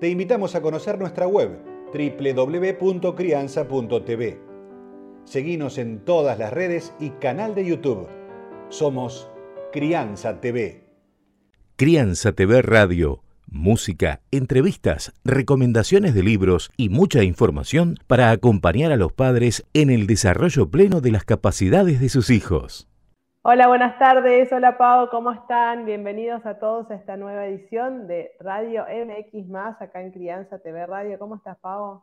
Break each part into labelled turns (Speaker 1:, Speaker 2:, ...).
Speaker 1: te invitamos a conocer nuestra web www.crianza.tv. Seguimos en todas las redes y canal de YouTube. Somos Crianza TV.
Speaker 2: Crianza TV Radio. Música, entrevistas, recomendaciones de libros y mucha información para acompañar a los padres en el desarrollo pleno de las capacidades de sus hijos.
Speaker 3: Hola, buenas tardes. Hola, Pau, ¿cómo están? Bienvenidos a todos a esta nueva edición de Radio MX, acá en Crianza TV Radio. ¿Cómo estás, Pau?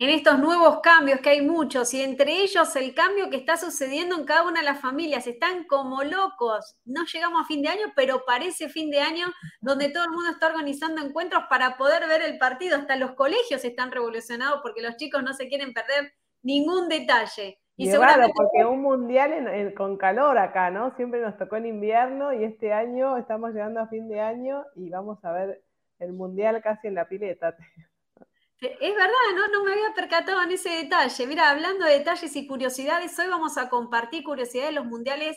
Speaker 4: En estos nuevos cambios, que hay muchos, y entre ellos el cambio que está sucediendo en cada una de las familias. Están como locos. No llegamos a fin de año, pero parece fin de año donde todo el mundo está organizando encuentros para poder ver el partido. Hasta los colegios están revolucionados porque los chicos no se quieren perder ningún detalle.
Speaker 3: Y, raro, porque un mundial con calor acá, ¿no? Siempre nos tocó en invierno y este año estamos llegando a fin de año y vamos a ver el mundial casi en la pileta.
Speaker 4: Es verdad, ¿no? No me había percatado en ese detalle. Mira, hablando de detalles y curiosidades, hoy vamos a compartir curiosidades de los mundiales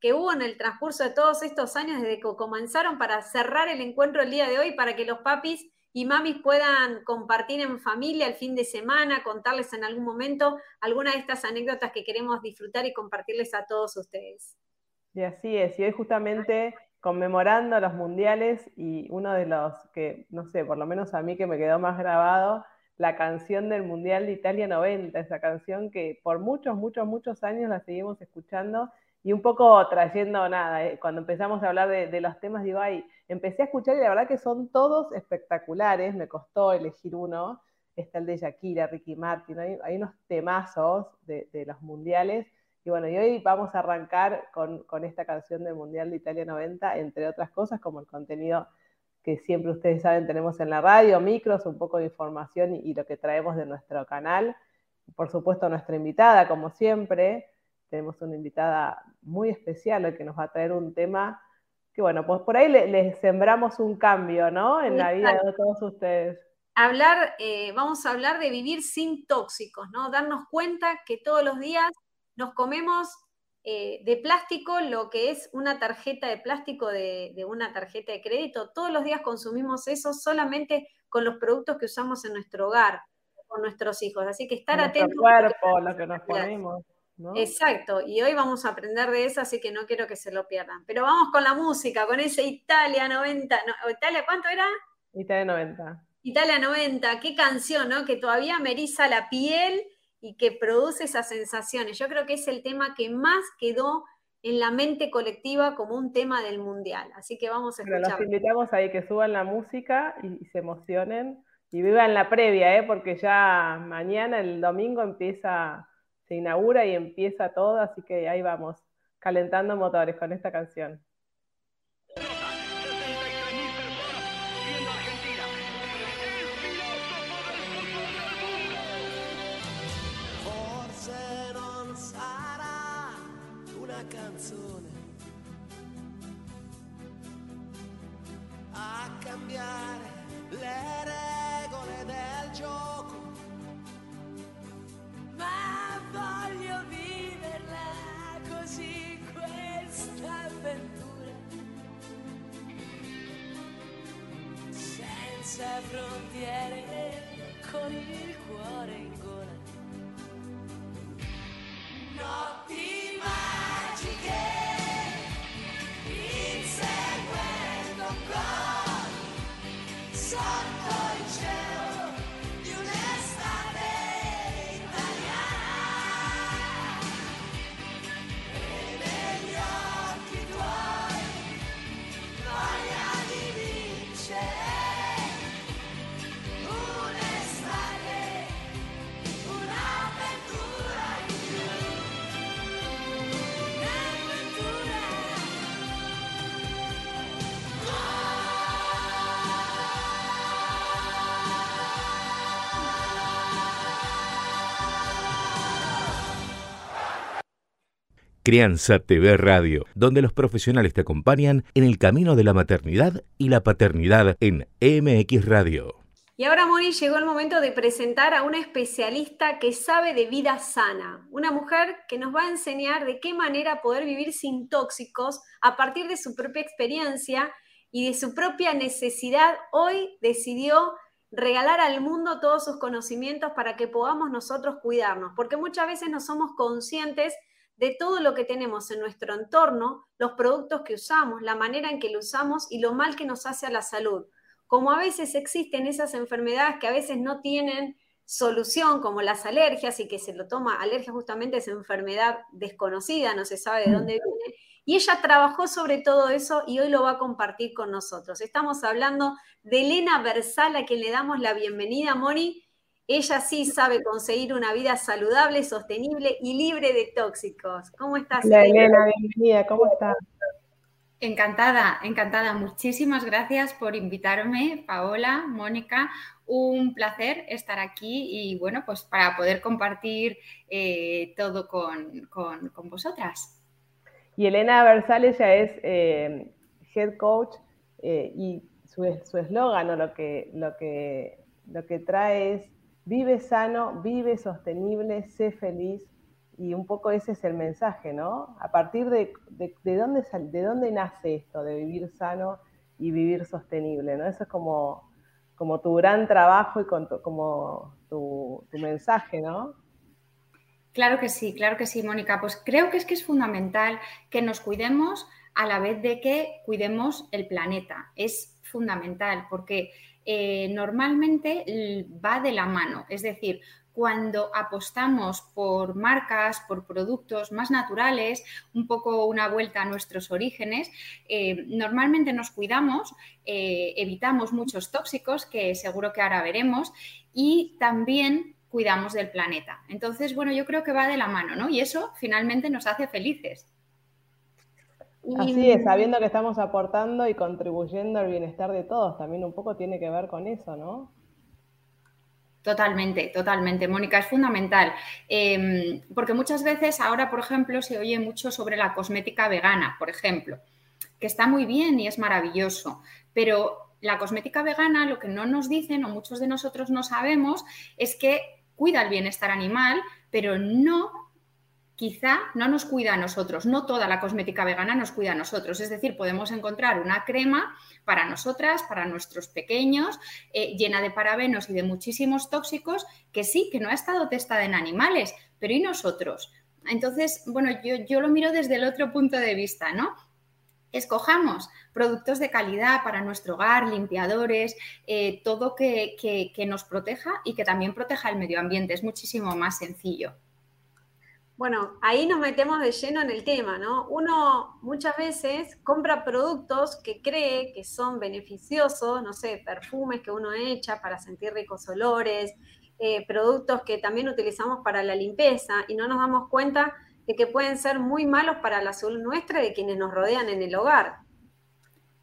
Speaker 4: que hubo en el transcurso de todos estos años desde que comenzaron para cerrar el encuentro el día de hoy, para que los papis y mamis puedan compartir en familia el fin de semana, contarles en algún momento alguna de estas anécdotas que queremos disfrutar y compartirles a todos ustedes.
Speaker 3: Y así es, y hoy justamente conmemorando los mundiales y uno de los que, no sé, por lo menos a mí que me quedó más grabado, la canción del Mundial de Italia 90, esa canción que por muchos, muchos, muchos años la seguimos escuchando y un poco trayendo nada, eh, cuando empezamos a hablar de, los temas, digo, ay, empecé a escuchar y la verdad que son todos espectaculares, me costó elegir uno, está el de Shakira, Ricky Martin, hay, unos temazos de, los mundiales, y bueno, y hoy vamos a arrancar con, esta canción del Mundial de Italia 90, entre otras cosas, como el contenido que siempre ustedes saben tenemos en la radio, micros, un poco de información y, y lo que traemos de nuestro canal. Por supuesto, nuestra invitada, como siempre, tenemos una invitada muy especial que nos va a traer un tema que, bueno, pues por ahí les sembramos un cambio, ¿no? En la vida de todos ustedes.
Speaker 4: Hablar, eh, vamos a hablar de vivir sin tóxicos, ¿no? Darnos cuenta que todos los días nos comemos eh, de plástico lo que es una tarjeta de plástico de, una tarjeta de crédito. Todos los días consumimos eso solamente con los productos que usamos en nuestro hogar, con nuestros hijos. Así que estar atentos.
Speaker 3: cuerpo, lo que nos ponemos.
Speaker 4: Exacto, y hoy vamos a aprender de eso, así que no quiero que se lo pierdan. Pero vamos con la música, con ese Italia 90. ¿Italia cuánto era?
Speaker 3: Italia 90.
Speaker 4: Italia 90, qué canción, ¿no? Que todavía me eriza la piel y que produce esas sensaciones. Yo creo que es el tema que más quedó en la mente colectiva como un tema del mundial. Así que vamos a escuchar.
Speaker 3: los invitamos ahí que suban la música y, se emocionen y vivan la previa, ¿eh? porque ya mañana, el domingo, empieza inaugura y empieza todo, así que ahí vamos, calentando motores con esta canción.
Speaker 5: una canzone a cambiare le regole del gioco. Senza frontiere, con il cuore in
Speaker 2: Crianza TV Radio, donde los profesionales te acompañan en el camino de la maternidad y la paternidad en MX Radio.
Speaker 4: Y ahora, Moni, llegó el momento de presentar a una especialista que sabe de vida sana, una mujer que nos va a enseñar de qué manera poder vivir sin tóxicos a partir de su propia experiencia y de su propia necesidad. Hoy decidió regalar al mundo todos sus conocimientos para que podamos nosotros cuidarnos, porque muchas veces no somos conscientes de todo lo que tenemos en nuestro entorno, los productos que usamos, la manera en que lo usamos y lo mal que nos hace a la salud. Como a veces existen esas enfermedades que a veces no tienen solución, como las alergias, y que se lo toma, alergia justamente es enfermedad desconocida, no se sabe de dónde viene, y ella trabajó sobre todo eso y hoy lo va a compartir con nosotros. Estamos hablando de Elena Versal, a quien le damos la bienvenida, Moni, ella sí sabe conseguir una vida saludable, sostenible y libre de tóxicos. ¿Cómo estás?
Speaker 3: Hola Elena, bienvenida, ¿cómo estás?
Speaker 6: Encantada, encantada. Muchísimas gracias por invitarme, Paola, Mónica. Un placer estar aquí y bueno, pues para poder compartir eh, todo con, con, con, vosotras.
Speaker 3: Y Elena Versal, ella es eh, head coach eh, y su eslogan o lo que, lo, que, lo que trae es vive sano, vive sostenible, sé feliz. Y un poco ese es el mensaje, ¿no? A partir de, de, dónde, de dónde nace esto de vivir sano y vivir sostenible, ¿no? Eso es como, como tu gran trabajo y como tu, tu mensaje, ¿no?
Speaker 6: Claro que sí, claro que sí, Mónica. Pues creo que es que es fundamental que nos cuidemos a la vez de que cuidemos el planeta. Es fundamental porque eh, normalmente va de la mano. Es decir, cuando apostamos por marcas, por productos más naturales, un poco una vuelta a nuestros orígenes, eh, normalmente nos cuidamos, eh, evitamos muchos tóxicos, que seguro que ahora veremos, y también cuidamos del planeta. Entonces, bueno, yo creo que va de la mano, ¿no? Y eso finalmente nos hace felices.
Speaker 3: Así es, sabiendo que estamos aportando y contribuyendo al bienestar de todos, también un poco tiene que ver con eso, ¿no?
Speaker 6: Totalmente, totalmente, Mónica, es fundamental. Em, porque muchas veces ahora, por ejemplo, se oye mucho sobre la cosmética vegana, por ejemplo, que está muy bien y es maravilloso, pero la cosmética vegana lo que no nos dicen o muchos de nosotros no sabemos es que cuida el bienestar animal, pero no quizá no nos cuida a nosotros, no toda la cosmética vegana nos cuida a nosotros. Es decir, podemos encontrar una crema para nosotras, para nuestros pequeños, eh, llena de parabenos y de muchísimos tóxicos, que sí, que no ha estado testada en animales, pero ¿y nosotros? Entonces, bueno, yo, yo lo miro desde el otro punto de vista, ¿no? escojamos productos de calidad para nuestro hogar, limpiadores, eh, todo que, que, nos proteja y que también proteja el medio ambiente. Es muchísimo más sencillo.
Speaker 4: Bueno, ahí nos metemos de lleno en el tema, ¿no? Uno muchas veces compra productos que cree que son beneficiosos, no sé, perfumes que uno echa para sentir ricos olores, eh, productos que también utilizamos para la limpieza y no nos damos cuenta de que pueden ser muy malos para la salud nuestra y de quienes nos rodean en el hogar.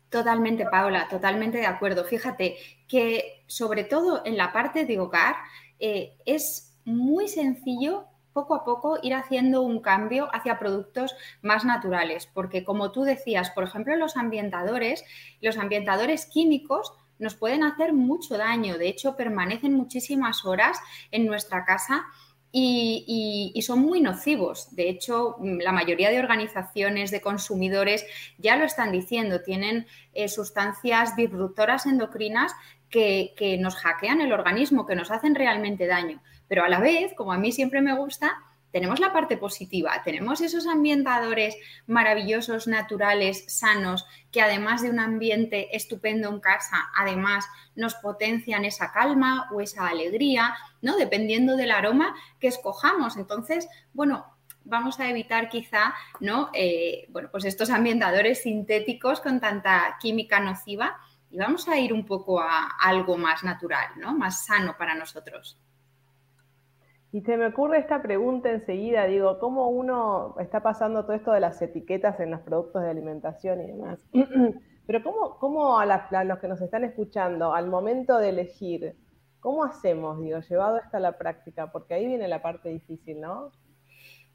Speaker 6: Totalmente, Paola, totalmente de acuerdo. Fíjate que sobre todo en la parte de hogar eh, es muy sencillo poco a poco ir haciendo un cambio hacia productos más naturales, porque como tú decías, por ejemplo, los ambientadores, los ambientadores químicos nos pueden hacer mucho daño, de hecho permanecen muchísimas horas en nuestra casa y, son muy nocivos. De hecho, la mayoría de organizaciones de consumidores ya lo están diciendo, tienen eh, sustancias disruptoras endocrinas que, que, nos hackean el organismo, que nos hacen realmente daño. Pero a la vez, como a mí siempre me gusta, tenemos la parte positiva, tenemos esos ambientadores maravillosos, naturales, sanos, que además de un ambiente estupendo en casa, además nos potencian esa calma o esa alegría, ¿no? Dependiendo del aroma que escojamos. Entonces, bueno, vamos a evitar quizá, ¿no? Eh, bueno, pues estos ambientadores sintéticos con tanta química nociva y vamos a ir un poco a algo más natural, ¿no? Más sano para nosotros.
Speaker 3: Y se me ocurre esta pregunta enseguida, digo, ¿cómo uno está pasando todo esto de las etiquetas en los productos de alimentación y demás? Pero ¿cómo, cómo a, los que nos están escuchando, al momento de elegir, ¿cómo hacemos, digo, llevado esto a la práctica? Porque ahí viene la parte difícil, ¿no?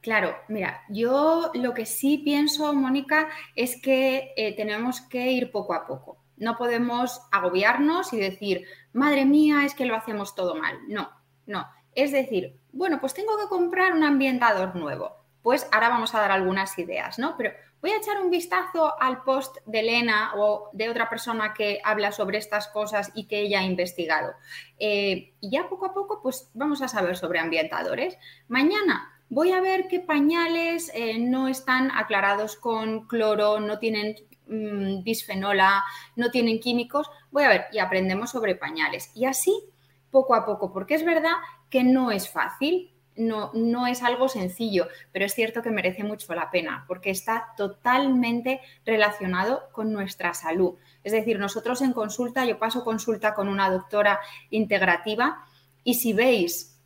Speaker 6: Claro, mira, yo lo que sí pienso, Mónica, es que eh, tenemos que ir poco a poco. No podemos agobiarnos y decir, madre mía, es que lo hacemos todo mal. No, no. Es decir, bueno, pues tengo que comprar un ambientador nuevo. Pues ahora vamos a dar algunas ideas, ¿no? Pero voy a echar un vistazo al post de Elena o de otra persona que habla sobre estas cosas y que ella ha investigado. Eh, y ya poco a poco, pues vamos a saber sobre ambientadores. Mañana voy a ver qué pañales eh, no están aclarados con cloro, no tienen mm, bisfenola, no tienen químicos. Voy a ver y aprendemos sobre pañales. Y así, poco a poco, porque es verdad que no es fácil. No, no es algo sencillo, pero es cierto que merece mucho la pena porque está totalmente relacionado con nuestra salud. Es decir, nosotros en consulta, yo paso consulta con una doctora integrativa y si veis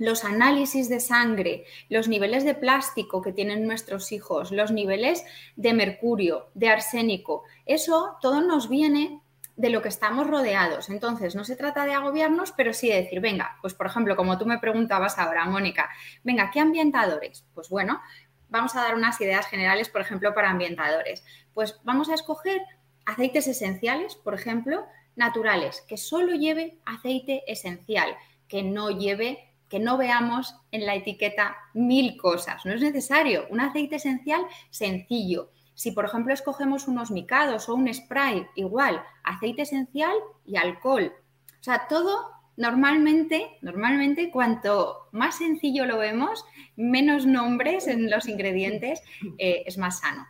Speaker 6: los análisis de sangre, los niveles de plástico que tienen nuestros hijos, los niveles de mercurio, de arsénico, eso todo nos viene de lo que estamos rodeados. Entonces, no se trata de agobiarnos, pero sí de decir, venga, pues por ejemplo, como tú me preguntabas ahora, Mónica, venga, ¿qué ambientadores? Pues bueno, vamos a dar unas ideas generales, por ejemplo, para ambientadores. Pues vamos a escoger aceites esenciales, por ejemplo, naturales, que solo lleve aceite esencial, que no lleve que no veamos en la etiqueta mil cosas. No es necesario. Un aceite esencial sencillo. Si, por ejemplo, escogemos unos micados o un spray, igual, aceite esencial y alcohol. O sea, todo normalmente, normalmente, cuanto más sencillo lo vemos, menos nombres en los ingredientes, eh, es más sano.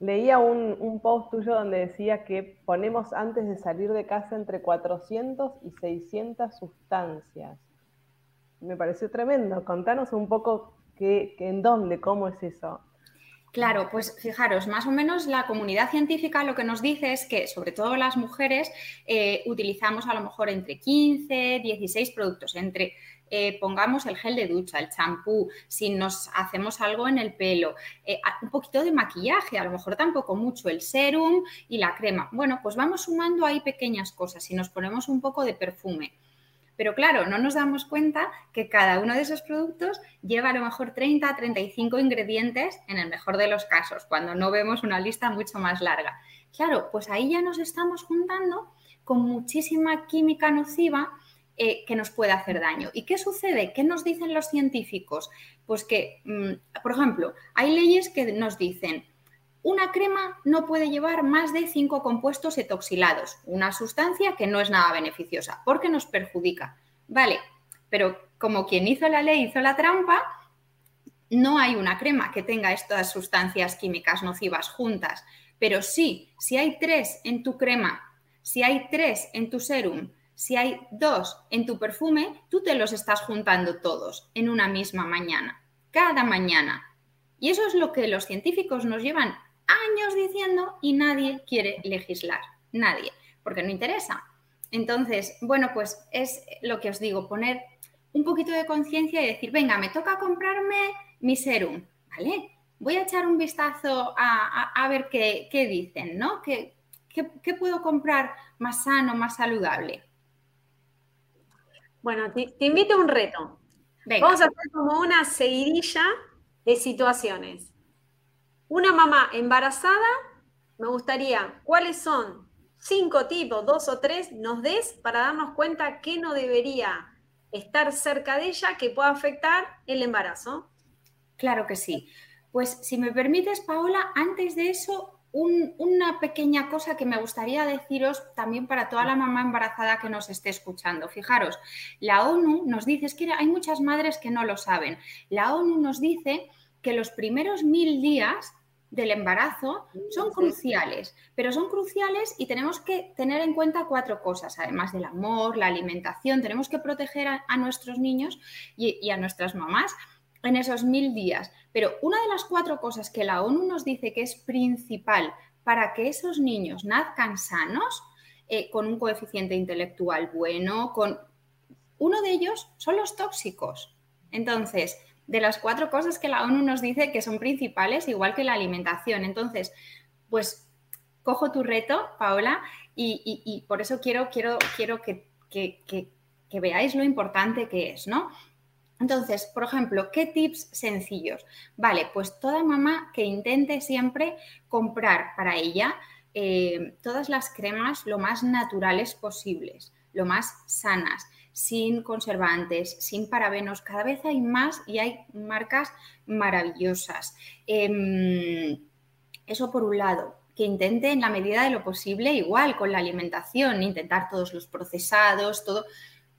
Speaker 3: Leía un, un, post tuyo donde decía que ponemos antes de salir de casa entre 400 y 600 sustancias me pareció tremendo. Contanos un poco qué, en dónde, cómo es eso.
Speaker 6: Claro, pues fijaros, más o menos la comunidad científica lo que nos dice es que, sobre todo las mujeres, eh, utilizamos a lo mejor entre 15, 16 productos, entre eh, pongamos el gel de ducha, el champú, si nos hacemos algo en el pelo, eh, un poquito de maquillaje, a lo mejor tampoco mucho, el serum y la crema. Bueno, pues vamos sumando ahí pequeñas cosas y nos ponemos un poco de perfume. Pero claro, no nos damos cuenta que cada uno de esos productos lleva a lo mejor 30, 35 ingredientes en el mejor de los casos, cuando no vemos una lista mucho más larga. Claro, pues ahí ya nos estamos juntando con muchísima química nociva eh, que nos puede hacer daño. ¿Y qué sucede? ¿Qué nos dicen los científicos? Pues que, mm, por ejemplo, hay leyes que nos dicen, una crema no puede llevar más de cinco compuestos etoxilados, una sustancia que no es nada beneficiosa porque nos perjudica. Vale, pero como quien hizo la ley hizo la trampa, no hay una crema que tenga estas sustancias químicas nocivas juntas. Pero sí, si hay tres en tu crema, si hay tres en tu serum, si hay dos en tu perfume, tú te los estás juntando todos en una misma mañana, cada mañana. Y eso es lo que los científicos nos llevan años diciendo y nadie quiere legislar, nadie, porque no interesa. Entonces, bueno, pues es lo que os digo, poner un poquito de conciencia y decir, venga, me toca comprarme mi serum, ¿vale? Voy a echar un vistazo a, ver qué, dicen, ¿no? ¿Qué, ¿Qué, puedo comprar más sano, más saludable?
Speaker 4: Bueno, te, invito a un reto. Vamos a hacer como una seguidilla de situaciones. Una mamá embarazada, me gustaría, ¿cuáles son cinco tipos, dos o tres, nos des para darnos cuenta que no debería estar cerca de ella que pueda afectar el embarazo?
Speaker 6: Claro que sí. Pues si me permites, Paola, antes de eso, una pequeña cosa que me gustaría deciros también para toda la mamá embarazada que nos esté escuchando. Fijaros, la ONU nos dice, es que hay muchas madres que no lo saben, la ONU nos dice que los primeros mil días del embarazo son cruciales, pero son cruciales y tenemos que tener en cuenta cuatro cosas, además del amor, la alimentación, tenemos que proteger a, nuestros niños y, a nuestras mamás en esos mil días. Pero una de las cuatro cosas que la ONU nos dice que es principal para que esos niños nazcan sanos, eh, con un coeficiente intelectual bueno, con uno de ellos son los tóxicos. Entonces, de las cuatro cosas que la ONU nos dice que son principales, igual que la alimentación. Entonces, pues cojo tu reto, Paola, y, por eso quiero, quiero, quiero que, veáis lo importante que es, ¿no? Entonces, por ejemplo, ¿qué tips sencillos? Vale, pues toda mamá que intente siempre comprar para ella eh, todas las cremas lo más naturales posibles, lo más sanas, sin conservantes, sin parabenos. Cada vez hay más y hay marcas maravillosas. Em, eso por un lado que intente en la medida de lo posible, igual con la alimentación, intentar todos los procesados, todo.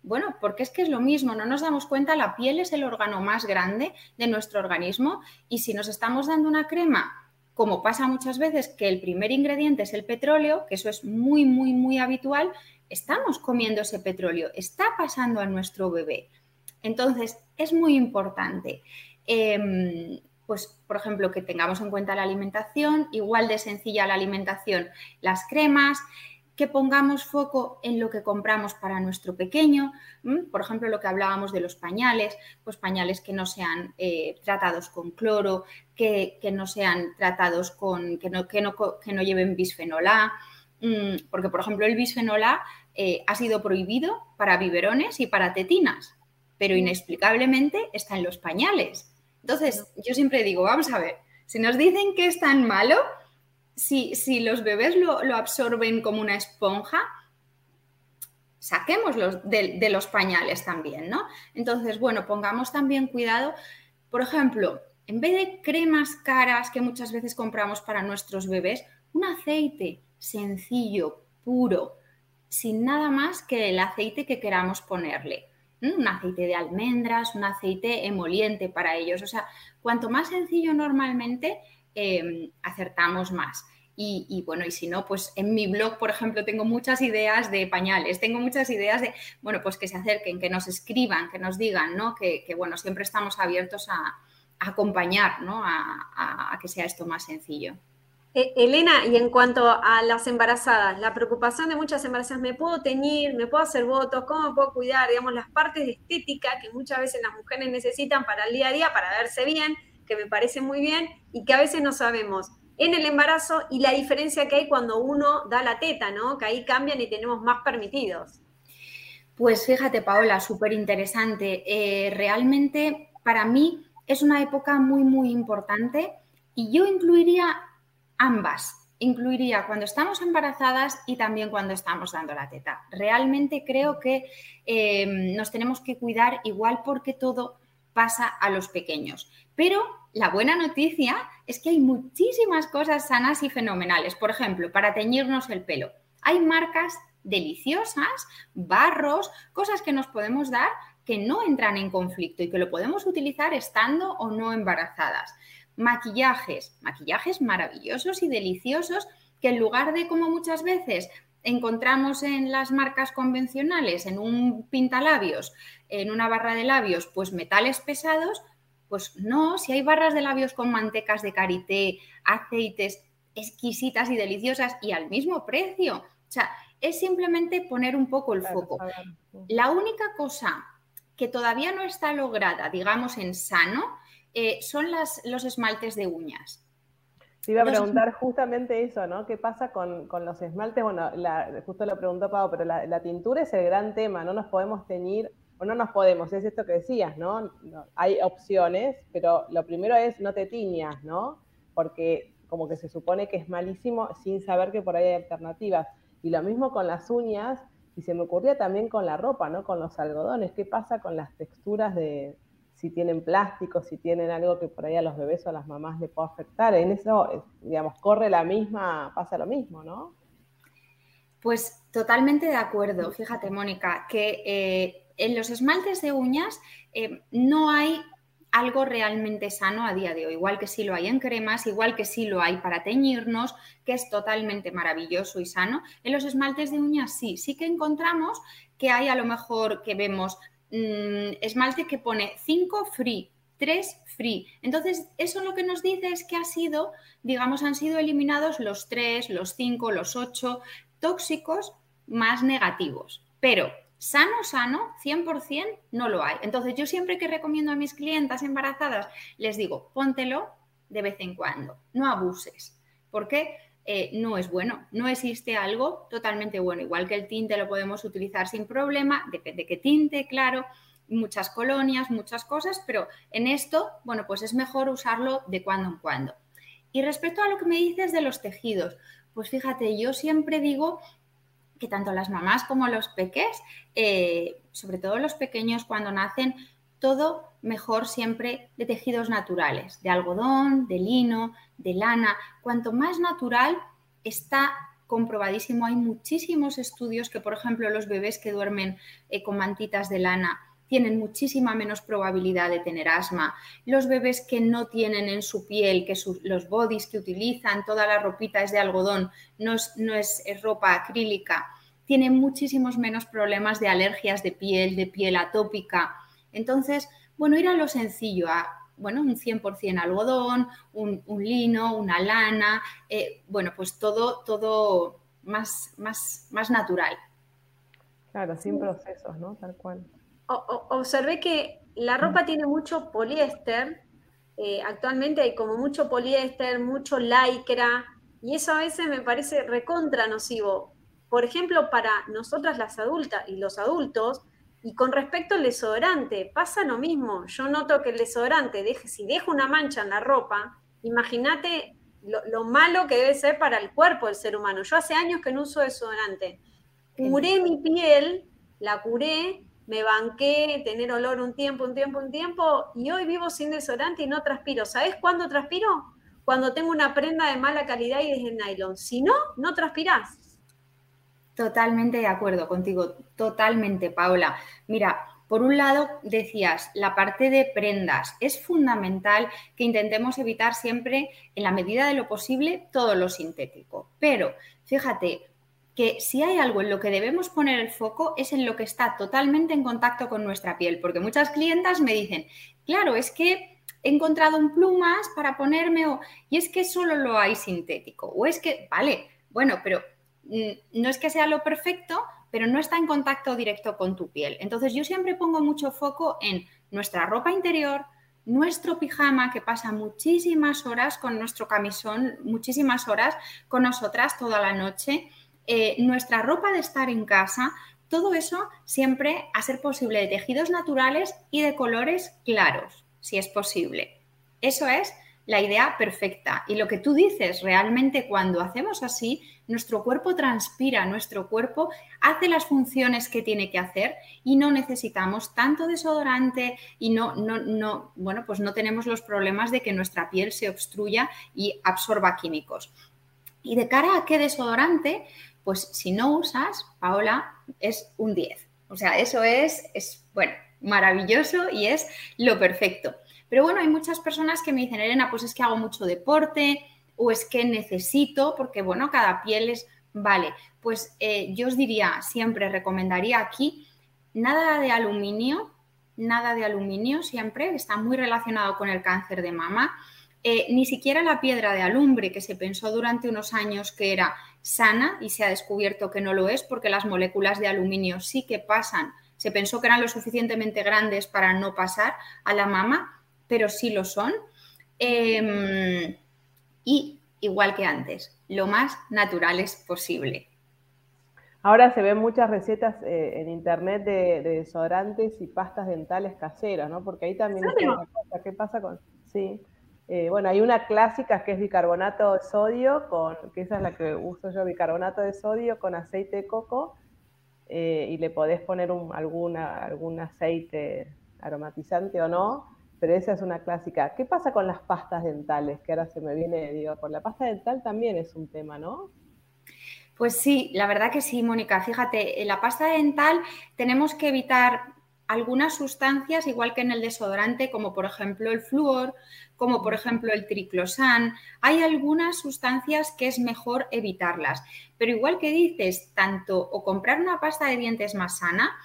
Speaker 6: Bueno, porque es que es lo mismo, no nos damos cuenta, la piel es el órgano más grande de nuestro organismo y si nos estamos dando una crema, como pasa muchas veces que el primer ingrediente es el petróleo, que eso es muy, muy, muy habitual, estamos comiendo ese petróleo, está pasando a nuestro bebé. Entonces, es muy importante. Em, pues, por ejemplo, que tengamos en cuenta la alimentación, igual de sencilla la alimentación, las cremas, que pongamos foco en lo que compramos para nuestro pequeño, por ejemplo, lo que hablábamos de los pañales, pues pañales que no sean eh, tratados con cloro, que, no sean tratados con, que no, que no, que no lleven bisfenol A, porque, por ejemplo, el bisfenol A eh, ha sido prohibido para biberones y para tetinas, pero inexplicablemente está en los pañales. Entonces, yo siempre digo, vamos a ver, si nos dicen que es tan malo, si, si los bebés lo, absorben como una esponja, saquémoslos de, de, los pañales también, ¿no? Entonces, bueno, pongamos también cuidado. Por ejemplo, en vez de cremas caras que muchas veces compramos para nuestros bebés, un aceite sencillo, puro, sin nada más que el aceite que queramos ponerle un aceite de almendras, un aceite emoliente para ellos. O sea, cuanto más sencillo normalmente, em, acertamos más. Y, bueno, y si no, pues en mi blog, por ejemplo, tengo muchas ideas de pañales, tengo muchas ideas de, bueno, pues que se acerquen, que nos escriban, que nos digan, ¿no? Que, bueno, siempre estamos abiertos a, acompañar, ¿no? a que sea esto más sencillo.
Speaker 4: Eh, Elena, y en cuanto a las embarazadas, la preocupación de muchas embarazadas, ¿me puedo teñir? ¿Me puedo hacer votos? ¿Cómo me puedo cuidar? Digamos, las partes de estética que muchas veces las mujeres necesitan para el día a día, para verse bien, que me parece muy bien, y que a veces no sabemos en el embarazo y la diferencia que hay cuando uno da la teta, ¿no? Que ahí cambian y tenemos más permitidos.
Speaker 6: Pues fíjate, Paola, súper interesante. Eh, realmente, para mí, es una época muy, muy importante y yo incluiría ambas. Incluiría cuando estamos embarazadas y también cuando estamos dando la teta. Realmente creo que em, nos tenemos que cuidar igual porque todo pasa a los pequeños. Pero la buena noticia es que hay muchísimas cosas sanas y fenomenales. Por ejemplo, para teñirnos el pelo. Hay marcas deliciosas, barros, cosas que nos podemos dar que no entran en conflicto y que lo podemos utilizar estando o no embarazadas maquillajes, maquillajes maravillosos y deliciosos que en lugar de como muchas veces encontramos en las marcas convencionales, en un pintalabios, en una barra de labios, pues metales pesados, pues no, si hay barras de labios con mantecas de karité, aceites exquisitas y deliciosas y al mismo precio. O sea, es simplemente poner un poco el foco. La única cosa que todavía no está lograda, digamos, en sano, eh, son las, los esmaltes de uñas.
Speaker 3: Te iba a preguntar justamente eso, ¿no? ¿Qué pasa con, los esmaltes? Bueno, justo lo preguntó Pau, pero la, tintura es el gran tema, no nos podemos teñir, o no nos podemos, es esto que decías, ¿no? Hay opciones, pero lo primero es no te tiñas, ¿no? Porque como que se supone que es malísimo sin saber que por ahí hay alternativas. Y lo mismo con las uñas, y se me ocurría también con la ropa, ¿no? Con los algodones, ¿qué pasa con las texturas de, si tienen plástico, si tienen algo que por ahí a los bebés o a las mamás le puede afectar. En eso, digamos, corre la misma, pasa lo mismo, ¿no?
Speaker 6: Pues totalmente de acuerdo. Fíjate, Mónica, que eh, en los esmaltes de uñas eh, no hay algo realmente sano a día de hoy, igual que sí lo hay en cremas, igual que sí lo hay para teñirnos, que es totalmente maravilloso y sano. En los esmaltes de uñas sí, sí que encontramos que hay a lo mejor que vemos Mm, esmalte que pone 5 free, 3 free. Entonces, eso lo que nos dice es que ha sido, digamos, han sido eliminados los 3, los 5, los 8 tóxicos más negativos. Pero sano, sano, 100% no lo hay. Entonces, yo siempre que recomiendo a mis clientas embarazadas, les digo, póntelo de vez en cuando, no abuses. ¿Por qué? Eh, no es bueno. No existe algo totalmente bueno. Igual que el tinte lo podemos utilizar sin problema, depende qué tinte, claro, muchas colonias, muchas cosas, pero en esto, bueno, pues es mejor usarlo de cuando en cuando. Y respecto a lo que me dices de los tejidos, pues fíjate, yo siempre digo que tanto las mamás como los peques, eh, sobre todo los pequeños cuando nacen, todo mejor siempre de tejidos naturales, de algodón, de lino, de lana. Cuanto más natural está comprobadísimo. Hay muchísimos estudios que, por ejemplo, los bebés que duermen eh, con mantitas de lana tienen muchísima menos probabilidad de tener asma. Los bebés que no tienen en su piel, que los bodies que utilizan, toda la ropita es de algodón, no es, no es, ropa acrílica, tienen muchísimos menos problemas de alergias de piel, de piel atópica. Entonces, bueno, ir a lo sencillo, a bueno, un 100% algodón, un, lino, una lana, eh, bueno, pues todo, todo más, más, más natural.
Speaker 3: Claro, sin procesos, ¿no? Tal cual
Speaker 4: observé que la ropa tiene mucho poliéster, eh, actualmente hay como mucho poliéster, mucho lycra, y eso a veces me parece recontra nocivo. Por ejemplo, para nosotras las adultas y los adultos, y con respecto al desodorante, pasa lo mismo. Yo noto que el desodorante, deje, si dejo una mancha en la ropa, imagínate lo, lo, malo que debe ser para el cuerpo del ser humano. Yo hace años que no uso desodorante. Curé mi piel, la curé me banqué tener olor un tiempo, un tiempo, un tiempo, y hoy vivo sin desodorante y no transpiro. ¿Sabes cuándo transpiro? Cuando tengo una prenda de mala calidad y es de nylon. Si no, no transpirás.
Speaker 6: Totalmente de acuerdo contigo, totalmente, Paula. Mira, por un lado, decías, la parte de prendas. Es fundamental que intentemos evitar siempre, en la medida de lo posible, todo lo sintético. Pero, fíjate, que si hay algo en lo que debemos poner el foco es en lo que está totalmente en contacto con nuestra piel, porque muchas clientas me dicen, claro, es que he encontrado un plumas para ponerme o, y es que solo lo hay sintético, o es que, vale, bueno, pero no es que sea lo perfecto, pero no está en contacto directo con tu piel. Entonces yo siempre pongo mucho foco en nuestra ropa interior, nuestro pijama que pasa muchísimas horas con nuestro camisón, muchísimas horas con nosotras toda la noche eh, nuestra ropa de estar en casa, todo eso siempre a ser posible de tejidos naturales y de colores claros, si es posible. Eso es la idea perfecta. Y lo que tú dices, realmente cuando hacemos así, nuestro cuerpo transpira, nuestro cuerpo hace las funciones que tiene que hacer y no necesitamos tanto desodorante y no, no, no, bueno, pues no tenemos los problemas de que nuestra piel se obstruya y absorba químicos. Y de cara a qué desodorante, pues si no usas, Paola, es un 10. O sea, eso es, es, bueno, maravilloso y es lo perfecto. Pero bueno, hay muchas personas que me dicen, Elena, pues es que hago mucho deporte o es que necesito, porque bueno, cada piel es, vale, pues eh, yo os diría, siempre recomendaría aquí, nada de aluminio, nada de aluminio siempre, está muy relacionado con el cáncer de mama. Eh, ni siquiera la piedra de alumbre, que se pensó durante unos años que era sana y se ha descubierto que no lo es porque las moléculas de aluminio sí que pasan. Se pensó que eran lo suficientemente grandes para no pasar a la mama, pero sí lo son. Em, y igual que antes, lo más naturales posible.
Speaker 3: Ahora se ven muchas recetas eh, en internet de, desodorantes y pastas dentales caseras, ¿no? Porque ahí también ¿Qué pasa con...? Sí. Eh, bueno, hay una clásica que es bicarbonato de sodio, con, que esa es la que uso yo, bicarbonato de sodio con aceite de coco, eh, y le podés poner un, alguna, algún aceite aromatizante o no, pero esa es una clásica. ¿Qué pasa con las pastas dentales? Que ahora se me viene, digo, por la pasta dental también es un tema, ¿no?
Speaker 6: Pues sí, la verdad que sí, Mónica. Fíjate, en la pasta dental tenemos que evitar algunas sustancias, igual que en el desodorante, como por ejemplo el flúor, como por ejemplo el triclosan. Hay algunas sustancias que es mejor evitarlas. Pero igual que dices, tanto o comprar una pasta de dientes más sana,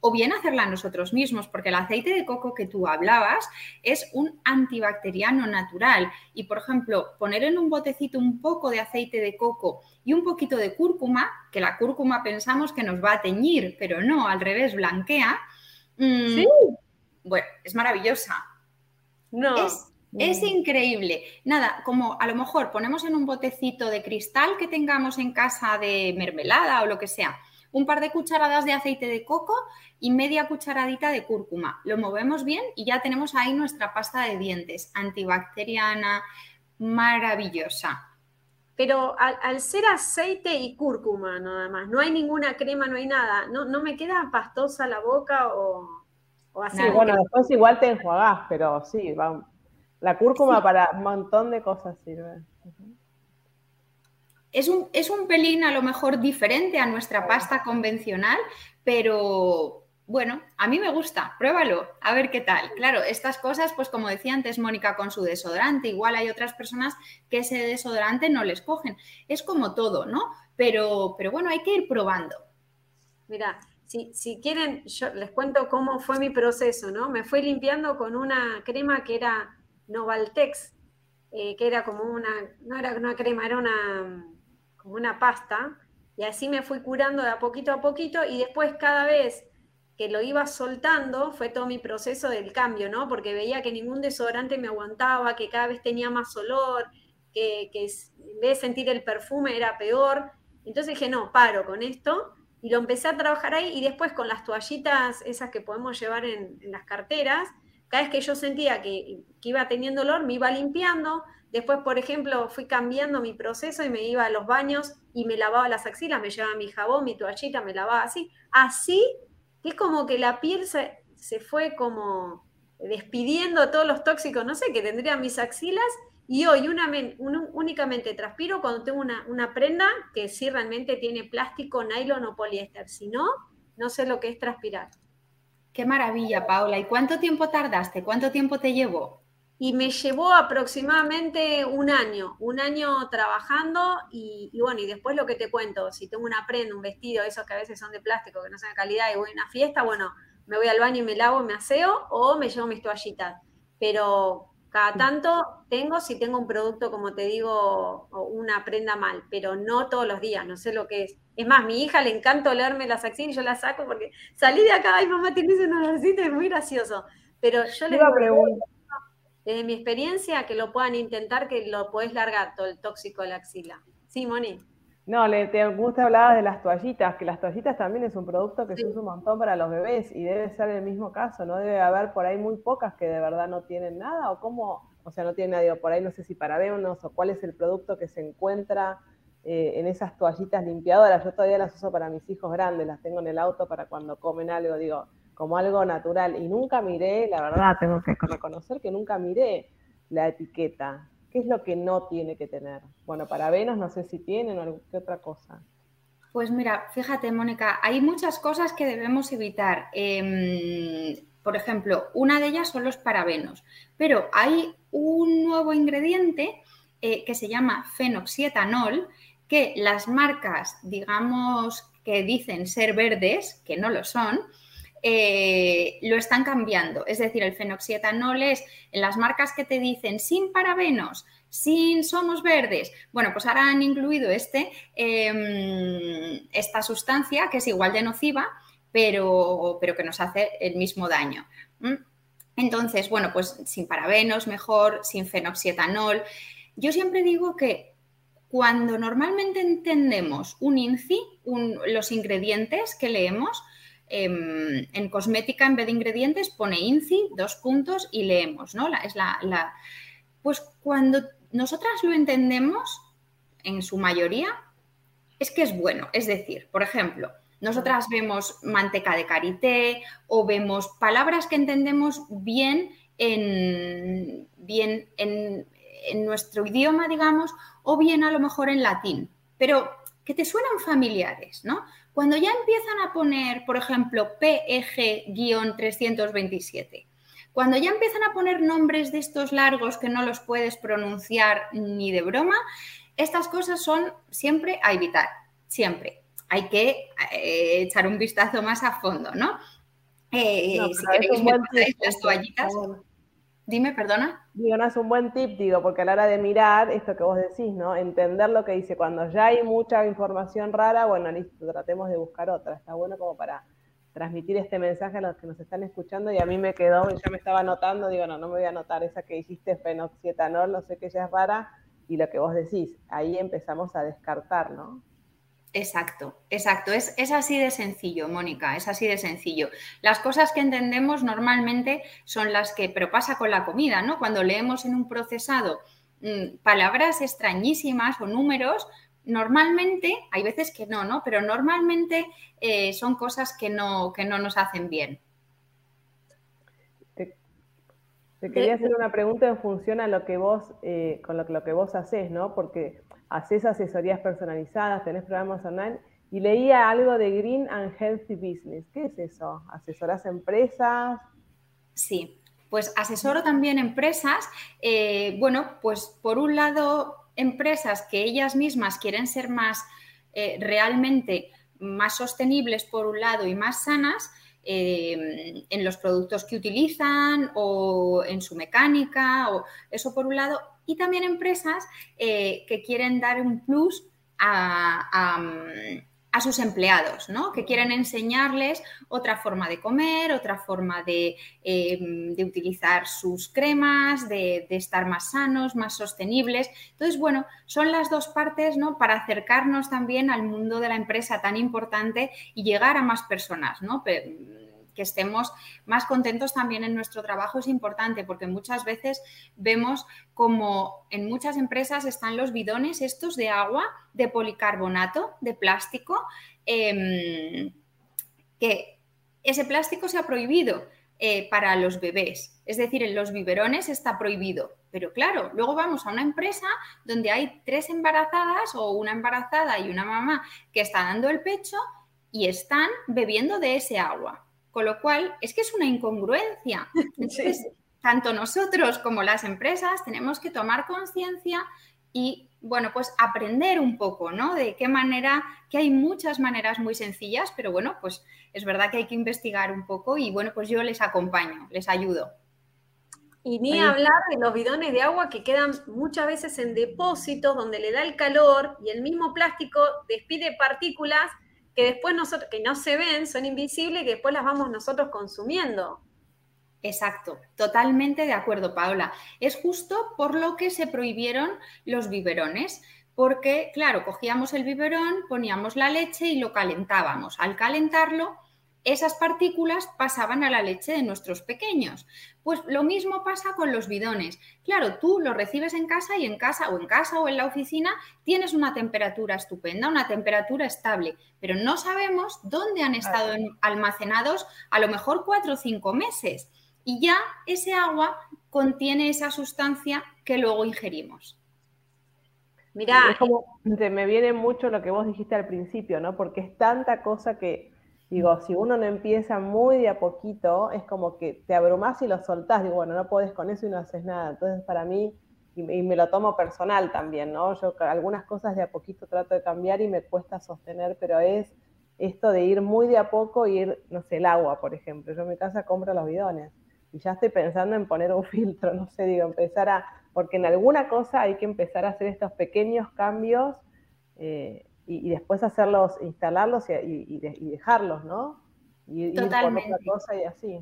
Speaker 6: o bien hacerla nosotros mismos, porque el aceite de coco que tú hablabas es un antibacteriano natural. Y, por ejemplo, poner en un botecito un poco de aceite de coco y un poquito de cúrcuma, que la cúrcuma pensamos que nos va a teñir, pero no, al revés, blanquea, Mm, sí. Bueno, es maravillosa. No. Es, increíble. Nada, como a lo mejor ponemos en un botecito de cristal que tengamos en casa de mermelada o lo que sea, un par de cucharadas de aceite de coco y media cucharadita de cúrcuma. Lo movemos bien y ya tenemos ahí nuestra pasta de dientes antibacteriana, maravillosa.
Speaker 4: Pero al, ser aceite y cúrcuma nada más, no hay ninguna crema, no hay nada, no, no me queda pastosa la boca o, así.
Speaker 3: Sí, bueno, después igual te enjuagás, pero sí, va, la cúrcuma para un montón de cosas sirve.
Speaker 6: Es un, es un pelín a lo mejor diferente a nuestra pasta convencional, pero, bueno, a mí me gusta, pruébalo, a ver qué tal. Claro, estas cosas, pues como decía antes Mónica con su desodorante, igual hay otras personas que ese desodorante no les cogen. Es como todo, ¿no? Pero, pero bueno, hay que ir probando.
Speaker 4: Mira, si, si quieren, yo les cuento cómo fue mi proceso, ¿no? Me fui limpiando con una crema que era Novaltex, eh, que era como una, no era una crema, era una, como una pasta, y así me fui curando de a poquito a poquito, y después cada vez que lo iba soltando fue todo mi proceso del cambio, ¿no? Porque veía que ningún desodorante me aguantaba, que cada vez tenía más olor, que, en vez de sentir el perfume era peor. Entonces dije, no, paro con esto y lo empecé a trabajar ahí y después con las toallitas esas que podemos llevar en, las carteras, cada vez que yo sentía que, que, iba teniendo olor, me iba limpiando. Después, por ejemplo, fui cambiando mi proceso y me iba a los baños y me lavaba las axilas, me llevaba mi jabón, mi toallita, me lavaba así. Así es como que la piel se, fue como despidiendo todos los tóxicos, no sé, que tendrían mis axilas, y hoy únicamente transpiro cuando tengo una, prenda que sí realmente tiene plástico, nylon o poliéster, si no, no sé lo que es transpirar.
Speaker 6: Qué maravilla, Paula. ¿Y cuánto tiempo tardaste? ¿Cuánto tiempo te llevó?
Speaker 4: Y me llevó aproximadamente un año, un año trabajando y, bueno, y después lo que te cuento, si tengo una prenda, un vestido, esos que a veces son de plástico, que no son de calidad y voy a una fiesta, bueno, me voy al baño y me lavo, me aseo o me llevo mis toallitas. Pero cada tanto tengo, si tengo un producto, como te digo, o una prenda mal, pero no todos los días, no sé lo que es. Es más, mi hija le encanta olerme las axilas y yo las saco porque salí de acá, y mamá, tienes una olorcito, es muy gracioso. Pero yo le digo, desde mi experiencia, que lo puedan intentar, que lo podés largar todo el tóxico de la axila. Sí, Moni.
Speaker 3: No, le, te gusta hablar de las toallitas, que las toallitas también es un producto que se usa un montón para los bebés y debe ser el mismo caso, ¿no? Debe haber por ahí muy pocas que de verdad no tienen nada o cómo, o sea, no tienen nada, por ahí no sé si para parabenos o cuál es el producto que se encuentra eh, en esas toallitas limpiadoras. Yo todavía las uso para mis hijos grandes, las tengo en el auto para cuando comen algo, digo, como algo natural. Y nunca miré, la verdad, tengo que reconocer que nunca miré la etiqueta. ¿Qué es lo que no tiene que tener? Bueno, para venos no sé si tienen o qué otra cosa.
Speaker 6: Pues mira, fíjate, Mónica, hay muchas cosas que debemos evitar. Em, por ejemplo, una de ellas son los parabenos, pero hay un nuevo ingrediente eh, que se llama fenoxietanol, que las marcas, digamos, que dicen ser verdes, que no lo son, eh, lo están cambiando. Es decir, el fenoxietanol es en las marcas que te dicen sin parabenos, sin somos verdes. Bueno, pues ahora han incluido este, em, esta sustancia que es igual de nociva, pero, pero que nos hace el mismo daño. Entonces, bueno, pues sin parabenos mejor, sin fenoxietanol. Yo siempre digo que cuando normalmente entendemos un INCI, los ingredientes que leemos, Em, en cosmética, en vez de ingredientes, pone INCI, dos puntos y leemos, ¿no? es la, Pues cuando nosotras lo entendemos, en su mayoría, es que es bueno. Es decir, por ejemplo, nosotras vemos manteca de karité o vemos palabras que entendemos bien en, bien en, en nuestro idioma, digamos, o bien a lo mejor en latín, pero que te suenan familiares, ¿no? Cuando ya empiezan a poner, por ejemplo, PEG-327, cuando ya empiezan a poner nombres de estos largos que no los puedes pronunciar ni de broma, estas cosas son siempre a evitar, siempre. Hay que eh, echar un vistazo más a fondo, ¿no? Eh, si queréis, me las toallitas. Dime, perdona.
Speaker 3: Digo, no es un buen tip, digo, porque a la hora de mirar esto que vos decís, ¿no? Entender lo que dice. Cuando ya hay mucha información rara, bueno, listo, tratemos de buscar otra. Está bueno como para transmitir este mensaje a los que nos están escuchando y a mí me quedó, ya me estaba anotando, digo, no, no me voy a anotar esa que hiciste, fenoxietanol, no sé qué ya es rara, y lo que vos decís, ahí empezamos a descartar, ¿no?
Speaker 6: Exacto, exacto. Es, es, así de sencillo, Mónica, es así de sencillo. Las cosas que entendemos normalmente son las que, pero pasa con la comida, ¿no? Cuando leemos en un procesado mmm, palabras extrañísimas o números, normalmente, hay veces que no, ¿no? Pero normalmente eh, son cosas que no, que no nos hacen bien.
Speaker 3: Te, te quería hacer una pregunta en función a lo que vos, eh, con lo, lo que vos haces, ¿no? Porque haces asesorías personalizadas, tenés programas online, y leía algo de Green and Healthy Business. ¿Qué es eso? ¿Asesorás empresas?
Speaker 6: Sí, pues asesoro también empresas. Eh, bueno, pues por un lado, empresas que ellas mismas quieren ser más eh, realmente más sostenibles por un lado y más sanas, eh, en los productos que utilizan o en su mecánica, o eso por un lado, y también empresas eh, que quieren dar un plus a, a, sus empleados, ¿no? que quieren enseñarles otra forma de comer, otra forma de, eh, de utilizar sus cremas, de, de, estar más sanos, más sostenibles. Entonces, bueno, son las dos partes ¿no? para acercarnos también al mundo de la empresa tan importante y llegar a más personas. ¿no? Que estemos más contentos también en nuestro trabajo es importante porque muchas veces vemos como en muchas empresas están los bidones estos de agua, de policarbonato, de plástico, eh, que ese plástico se ha prohibido eh, para los bebés. Es decir, en los biberones está prohibido. Pero claro, luego vamos a una empresa donde hay tres embarazadas o una embarazada y una mamá que está dando el pecho y están bebiendo de ese agua. Con lo cual, es que es una incongruencia. Entonces, sí. tanto nosotros como las empresas tenemos que tomar conciencia y, bueno, pues aprender un poco, ¿no? De qué manera, que hay muchas maneras muy sencillas, pero bueno, pues es verdad que hay que investigar un poco y, bueno, pues yo les acompaño, les ayudo.
Speaker 4: Y ni hablar de los bidones de agua que quedan muchas veces en depósitos donde le da el calor y el mismo plástico despide partículas que después nosotros, que no se ven, son invisibles que después las vamos nosotros consumiendo.
Speaker 6: Exacto, totalmente de acuerdo, Paola. Es justo por lo que se prohibieron los biberones, porque, claro, cogíamos el biberón, poníamos la leche y lo calentábamos. Al calentarlo, esas partículas pasaban a la leche de nuestros pequeños. Pues lo mismo pasa con los bidones. Claro, tú los recibes en casa y en casa o en casa o en la oficina tienes una temperatura estupenda, una temperatura estable, pero no sabemos dónde han estado almacenados a lo mejor cuatro o cinco meses. Y ya ese agua contiene esa sustancia que luego ingerimos.
Speaker 3: Mira, es como, me viene mucho lo que vos dijiste al principio, ¿no? Porque es tanta cosa que, Digo, si uno no empieza muy de a poquito, es como que te abrumas y lo soltás. Digo, bueno, no podés con eso y no haces nada. Entonces, para mí, y me, y me, lo tomo personal también, ¿no? Yo algunas cosas de a poquito trato de cambiar y me cuesta sostener, pero es esto de ir muy de a poco y ir, no sé, el agua, por ejemplo. Yo en mi casa compro los bidones y ya estoy pensando en poner un filtro, no sé, digo, empezar a, porque en alguna cosa hay que empezar a hacer estos pequeños cambios. Eh, y, y, después hacerlos, instalarlos y, y, dejarlos, ¿no? Y
Speaker 6: Totalmente.
Speaker 3: ir por otra cosa y así.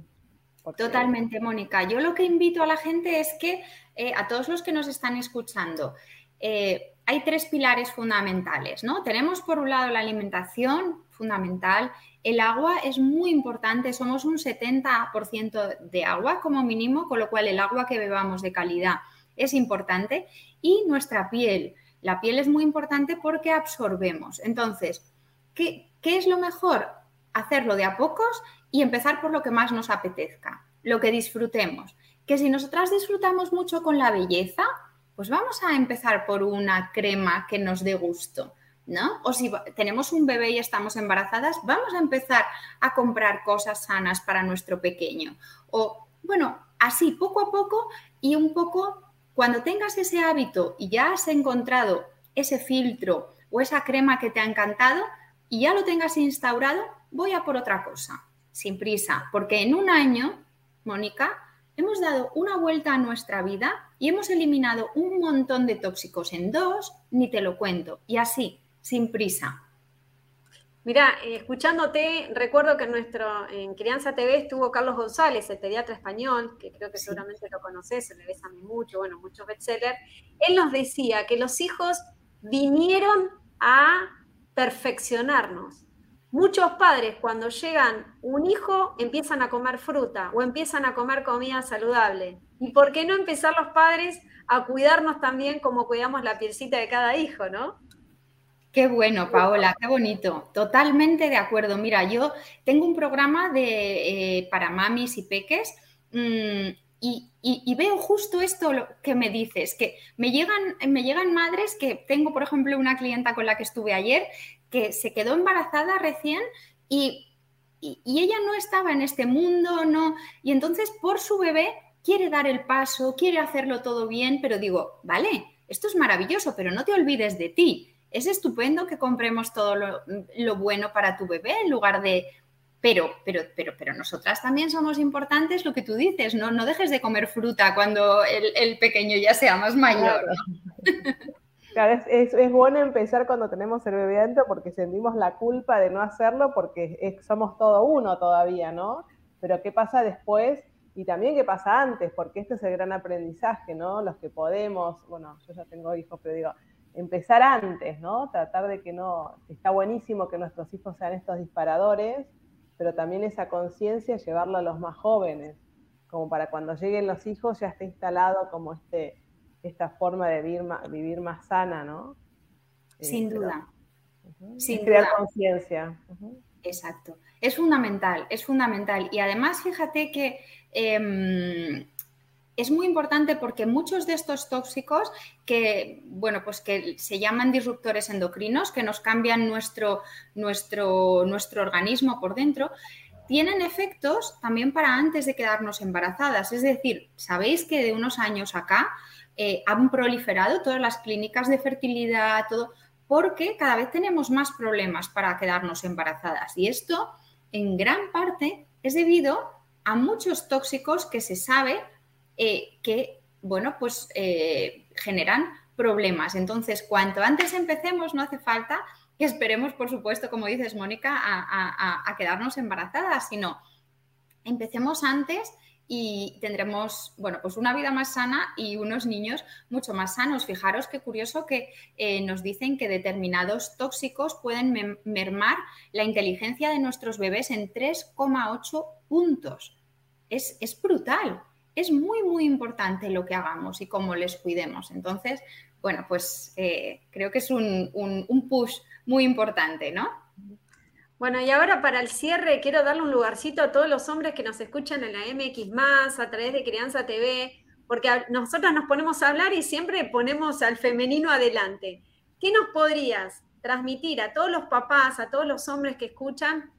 Speaker 6: Porque... Totalmente, Mónica. Yo lo que invito a la gente es que, eh, a todos los que nos están escuchando, eh, hay tres pilares fundamentales, ¿no? Tenemos por un lado la alimentación fundamental, el agua es muy importante, somos un 70% de agua como mínimo, con lo cual el agua que bebamos de calidad es importante, y nuestra piel. La piel es muy importante porque absorbemos. Entonces, ¿qué, ¿qué, es lo mejor? Hacerlo de a pocos y empezar por lo que más nos apetezca, lo que disfrutemos. Que si nosotras disfrutamos mucho con la belleza, pues vamos a empezar por una crema que nos dé gusto. ¿No? O si tenemos un bebé y estamos embarazadas, vamos a empezar a comprar cosas sanas para nuestro pequeño. O, bueno, así poco a poco y un poco cuando tengas ese hábito y ya has encontrado ese filtro o esa crema que te ha encantado y ya lo tengas instaurado, voy a por otra cosa, sin prisa, porque en un año, Mónica, hemos dado una vuelta a nuestra vida y hemos eliminado un montón de tóxicos en dos, ni te lo cuento, y así, sin prisa.
Speaker 4: Mira, eh, escuchándote, recuerdo que en nuestro en Crianza TV estuvo Carlos González, el pediatra español, que creo que sí. seguramente lo conoces, se le ves a mí mucho, bueno, muchos bestsellers. Él nos decía que los hijos vinieron a perfeccionarnos. Muchos padres cuando llegan un hijo empiezan a comer fruta o empiezan a comer comida saludable. ¿Y por qué no empezar los padres a cuidarnos también como cuidamos la pielcita de cada hijo, no?
Speaker 6: Qué bueno, Paola, qué bonito. Totalmente de acuerdo. Mira, yo tengo un programa de, eh, para mamis y peques mm, y, veo justo esto que me dices, que me llegan, me llegan madres que tengo, por ejemplo, una clienta con la que estuve ayer que se quedó embarazada recién y, ella no estaba en este mundo, no, y entonces por su bebé quiere dar el paso, quiere hacerlo todo bien, pero digo, vale, esto es maravilloso, pero no te olvides de ti. Es estupendo que compremos todo lo, bueno para tu bebé en lugar de pero, pero, pero, pero nosotras también somos importantes, lo que tú dices, no, no dejes de comer fruta cuando el, pequeño ya sea más mayor.
Speaker 3: Claro. es, es, bueno empezar cuando tenemos el bebé dentro porque sentimos la culpa de no hacerlo porque somos todo uno todavía, ¿no? Pero ¿qué pasa después? Y también qué pasa antes, porque este es el gran aprendizaje, ¿no? Los que podemos, bueno, yo ya tengo hijos, pero digo, empezar antes, ¿no? Tratar de que no, está buenísimo que nuestros hijos sean estos disparadores, pero también esa conciencia llevarla a los más jóvenes, como para cuando lleguen los hijos ya esté instalado como este, esta forma de vivir más, vivir más sana, ¿no?
Speaker 6: Sin eh, duda.
Speaker 3: Sin crear conciencia.
Speaker 6: Exacto. Es fundamental, es fundamental. Y además, fíjate que em, es muy importante porque muchos de estos tóxicos que, bueno, pues que se llaman disruptores endocrinos, que nos cambian nuestro, nuestro, nuestro organismo por dentro, tienen efectos también para antes de quedarnos embarazadas. Es decir, sabéis que de unos años acá eh, han proliferado todas las clínicas de fertilidad, todo, porque cada vez tenemos más problemas para quedarnos embarazadas. Y esto, en gran parte, es debido a muchos tóxicos que se sabe eh, que, bueno, pues eh, generan problemas. Entonces, cuanto antes empecemos, no hace falta que esperemos, por supuesto, como dices, Mónica, a, quedarnos embarazadas, sino empecemos antes y tendremos, bueno, pues una vida más sana y unos niños mucho más sanos. Fijaros qué curioso que eh, nos dicen que determinados tóxicos pueden mermar la inteligencia de nuestros bebés en 3,8 puntos. Es, es brutal es muy, muy importante lo que hagamos y cómo les cuidemos. Entonces, bueno, pues eh, creo que es un, push muy importante, ¿no?
Speaker 4: Bueno, y ahora para el cierre quiero darle un lugarcito a todos los hombres que nos escuchan en la MX, a través de Crianza TV, porque nosotros nos ponemos a hablar y siempre ponemos al femenino adelante. ¿Qué nos podrías transmitir a todos los papás, a todos los hombres que escuchan,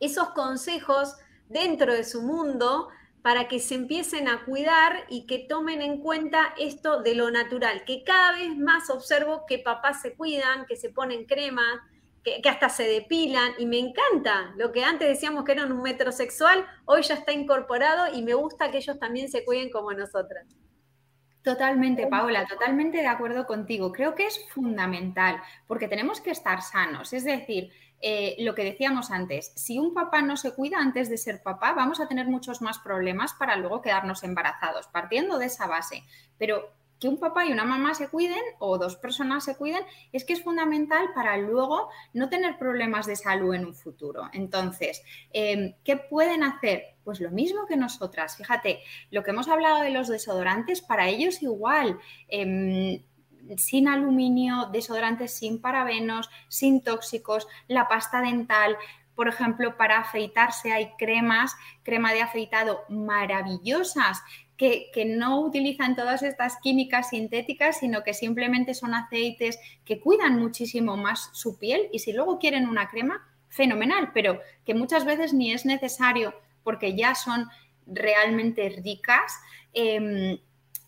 Speaker 4: esos consejos dentro de su mundo para que se empiecen a cuidar y que tomen en cuenta esto de lo natural, que cada vez más observo que papás se cuidan, que se ponen crema, que, hasta se depilan y me encanta. Lo que antes decíamos que era un metrosexual, hoy ya está incorporado y me gusta que ellos también se cuiden como nosotras.
Speaker 6: Totalmente, Paola, totalmente de acuerdo contigo. Creo que es fundamental porque tenemos que estar sanos. Es decir, eh, lo que decíamos antes, si un papá no se cuida antes de ser papá, vamos a tener muchos más problemas para luego quedarnos embarazados, partiendo de esa base. Pero que un papá y una mamá se cuiden o dos personas se cuiden es que es fundamental para luego no tener problemas de salud en un futuro. Entonces, em, ¿qué pueden hacer? Pues lo mismo que nosotras. Fíjate, lo que hemos hablado de los desodorantes, para ellos igual. Em, sin aluminio, desodorantes sin parabenos, sin tóxicos, la pasta dental. Por ejemplo, para afeitarse hay cremas, crema de afeitado maravillosas que, no utilizan todas estas químicas sintéticas, sino que simplemente son aceites que cuidan muchísimo más su piel y si luego quieren una crema, fenomenal, pero que muchas veces ni es necesario porque ya son realmente ricas. Em,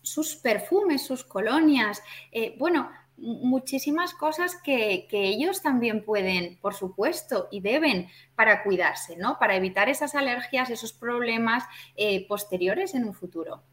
Speaker 6: sus perfumes, sus colonias, eh, bueno, muchísimas cosas que, ellos también pueden, por supuesto, y deben para cuidarse, ¿no? Para evitar esas alergias, esos problemas eh, posteriores en un futuro.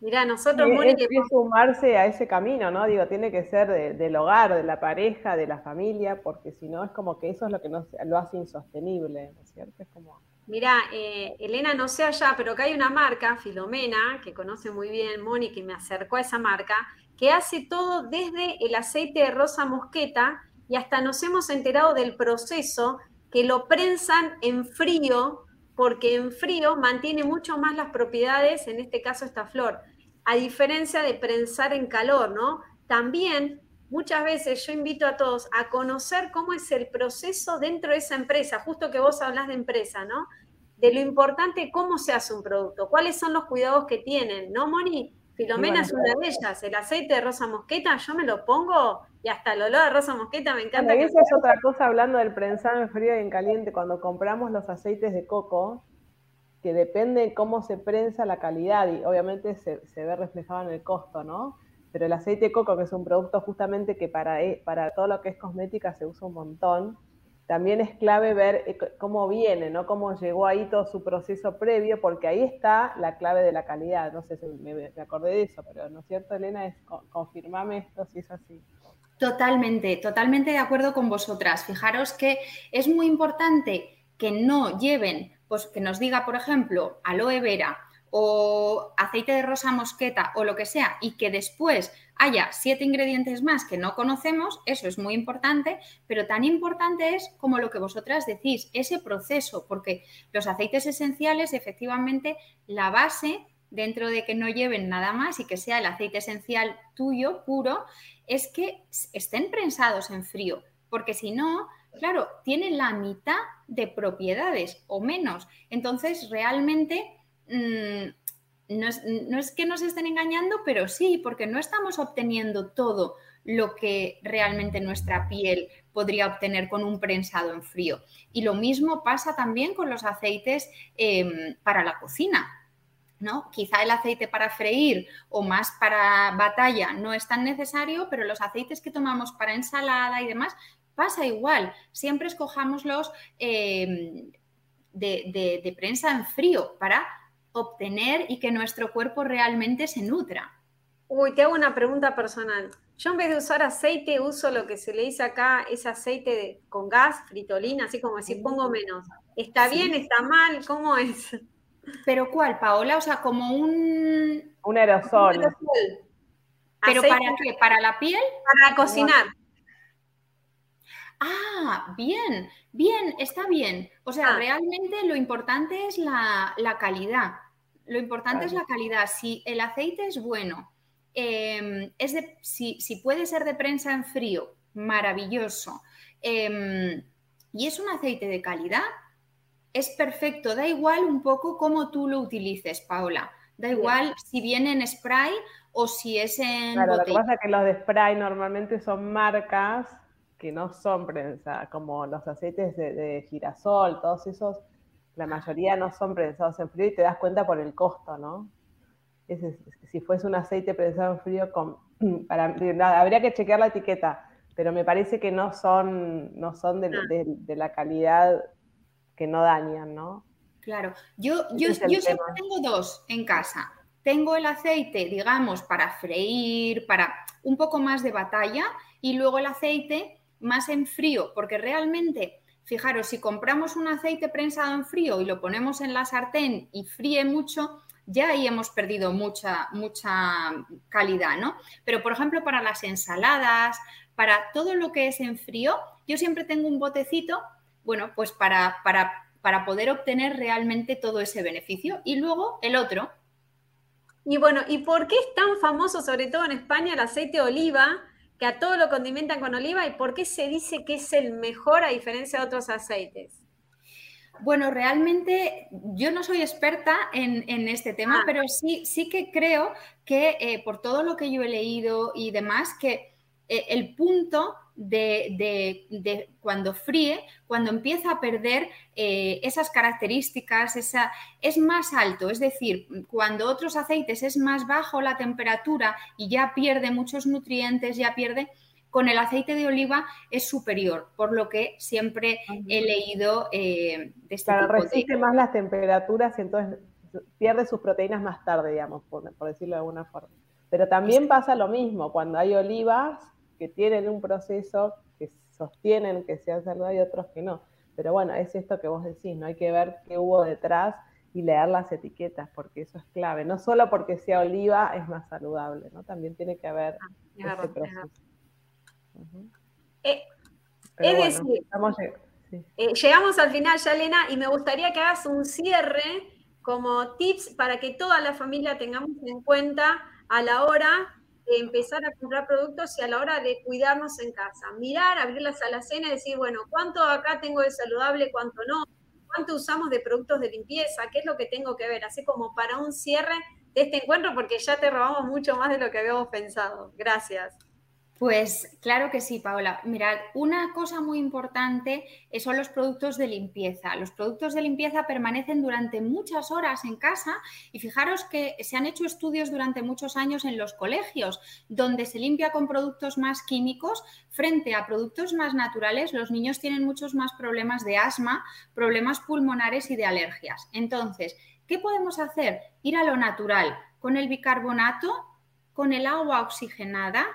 Speaker 3: Mira, nosotros, Mónica... que sumarse a ese camino, ¿no? Digo, tiene que ser del hogar, de la pareja, de la familia, porque si no es como que eso es lo que nos, lo hace insostenible, ¿no es cierto? Es como...
Speaker 4: Mira, eh, Elena, no sé allá, pero que hay una marca, Filomena, que conoce muy bien Mónica y me acercó a esa marca, que hace todo desde el aceite de rosa mosqueta y hasta nos hemos enterado del proceso que lo prensan en frío, porque en frío mantiene mucho más las propiedades, en este caso esta flor, a diferencia de prensar en calor, ¿no? También muchas veces yo invito a todos a conocer cómo es el proceso dentro de esa empresa, justo que vos hablas de empresa, ¿no? De lo importante, cómo se hace un producto, cuáles son los cuidados que tienen, ¿no, Moni? Filomena es una de ellas, el aceite de rosa mosqueta, yo me lo pongo y hasta el olor de rosa mosqueta me encanta.
Speaker 3: esa es otra cosa hablando del prensado en frío y en caliente, cuando compramos los aceites de coco, que depende cómo se prensa la calidad y obviamente se, se ve reflejado en el costo, ¿no? Pero el aceite coco, que es un producto justamente que para, e, para todo lo que es cosmética se usa un montón, también es clave ver eh, cómo viene, ¿no? Cómo llegó ahí todo su proceso previo, porque ahí está la clave de la calidad. No sé si me, acordé de eso, pero ¿no es cierto, Elena? Es, confirmame esto si es así.
Speaker 6: Totalmente, totalmente de acuerdo con vosotras. Fijaros que es muy importante que no lleven, pues que nos diga, por ejemplo, aloe vera o aceite de rosa mosqueta o lo que sea, y que después haya siete ingredientes más que no conocemos, eso es muy importante, pero tan importante es como lo que vosotras decís, ese proceso, porque los aceites esenciales, efectivamente, la base, dentro de que no lleven nada más y que sea el aceite esencial tuyo, puro, es que estén prensados en frío, porque si no, claro, tienen la mitad de propiedades o menos. Entonces, realmente... Mm, no es, que nos estén engañando, pero sí, porque no estamos obteniendo todo lo que realmente nuestra piel podría obtener con un prensado en frío. Y lo mismo pasa también con los aceites em, para la cocina. ¿no? Quizá el aceite para freír o más para batalla no es tan necesario, pero los aceites que tomamos para ensalada y demás pasa igual. Siempre escojamos los em, de, de prensa en frío para obtener y que nuestro cuerpo realmente se nutra.
Speaker 4: Uy, te hago una pregunta personal. Yo en vez de usar aceite uso lo que se le dice acá, ese aceite con gas, fritolina, así como decir, pongo menos. ¿Está bien? ¿Está mal? ¿Cómo es?
Speaker 6: ¿Pero cuál, Paola? O sea, como un...
Speaker 3: Un aerosol.
Speaker 6: ¿Pero para qué? ¿Para la piel?
Speaker 4: Para cocinar.
Speaker 6: Ah, bien, bien, está bien. O sea, ah. realmente lo importante es la, calidad. Lo importante es la calidad. Si el aceite es bueno, em, es de, si, puede ser de prensa en frío, maravilloso. Em, y es un aceite de calidad, es perfecto. Da igual un poco cómo tú lo utilices, Paola. Da igual si viene en spray o si es en.
Speaker 3: Claro, lo que pasa es que los de spray normalmente son marcas que no son prensa, como los aceites de, girasol, todos esos, la mayoría no son prensados en frío y te das cuenta por el costo, ¿no? si fuese un aceite prensado en frío, con, para, habría que chequear la etiqueta, pero me parece que no son, no son de, ah. la calidad que no dañan, ¿no?
Speaker 6: Claro, yo, yo, yo siempre tengo dos en casa. Tengo el aceite, digamos, para freír, para un poco más de batalla, y luego el aceite más en frío, porque realmente, fijaros, si compramos un aceite prensado en frío y lo ponemos en la sartén y fríe mucho, ya ahí hemos perdido mucha, mucha calidad, ¿no? Pero, por ejemplo, para las ensaladas, para todo lo que es en frío, yo siempre tengo un botecito, bueno, pues para, para, para poder obtener realmente todo ese beneficio. Y luego el otro.
Speaker 4: Y bueno, ¿y por qué es tan famoso, sobre todo en España, el aceite de oliva? Que a todo lo condimentan con oliva y por qué se dice que es el mejor a diferencia de otros aceites?
Speaker 6: Bueno, realmente yo no soy experta en, este tema, ah. pero sí, sí que creo que eh, por todo lo que yo he leído y demás, que eh, el punto de, cuando fríe, cuando empieza a perder eh, esas características, esa, es más alto, es decir, cuando otros aceites es más bajo la temperatura y ya pierde muchos nutrientes, ya pierde, con el aceite de oliva es superior, por lo que siempre he leído eh,
Speaker 3: de este resiste más las temperaturas y entonces pierde sus proteínas más tarde, digamos, por, decirlo de alguna forma. Pero también pasa lo mismo, cuando hay olivas, que tienen un proceso, que sostienen que sean saludables y otros que no. Pero bueno, es esto que vos decís, ¿no? Hay que ver qué hubo detrás y leer las etiquetas, porque eso es clave. No solo porque sea oliva es más saludable, ¿no? También tiene que haber ah, proceso.
Speaker 4: Eh,
Speaker 3: Pero
Speaker 4: Es
Speaker 3: bueno,
Speaker 4: decir,
Speaker 3: estamos lleg- sí.
Speaker 4: Eh, llegamos al final ya, Elena, y me gustaría que hagas un cierre como tips para que toda la familia tengamos en cuenta a la hora empezar a comprar productos y a la hora de cuidarnos en casa. Mirar, abrir las alacenas y decir, bueno, ¿cuánto acá tengo de saludable, cuánto no? ¿Cuánto usamos de productos de limpieza? ¿Qué es lo que tengo que ver? Así como para un cierre de este encuentro, porque ya te robamos mucho más de lo que habíamos pensado. Gracias.
Speaker 6: Pues claro que sí, Paola. Mirad, una cosa muy importante eh, son los productos de limpieza. Los productos de limpieza permanecen durante muchas horas en casa y fijaros que se han hecho estudios durante muchos años en los colegios donde se limpia con productos más químicos frente a productos más naturales. Los niños tienen muchos más problemas de asma, problemas pulmonares y de alergias. Entonces, ¿qué podemos hacer? Ir a lo natural con el bicarbonato, con el agua oxigenada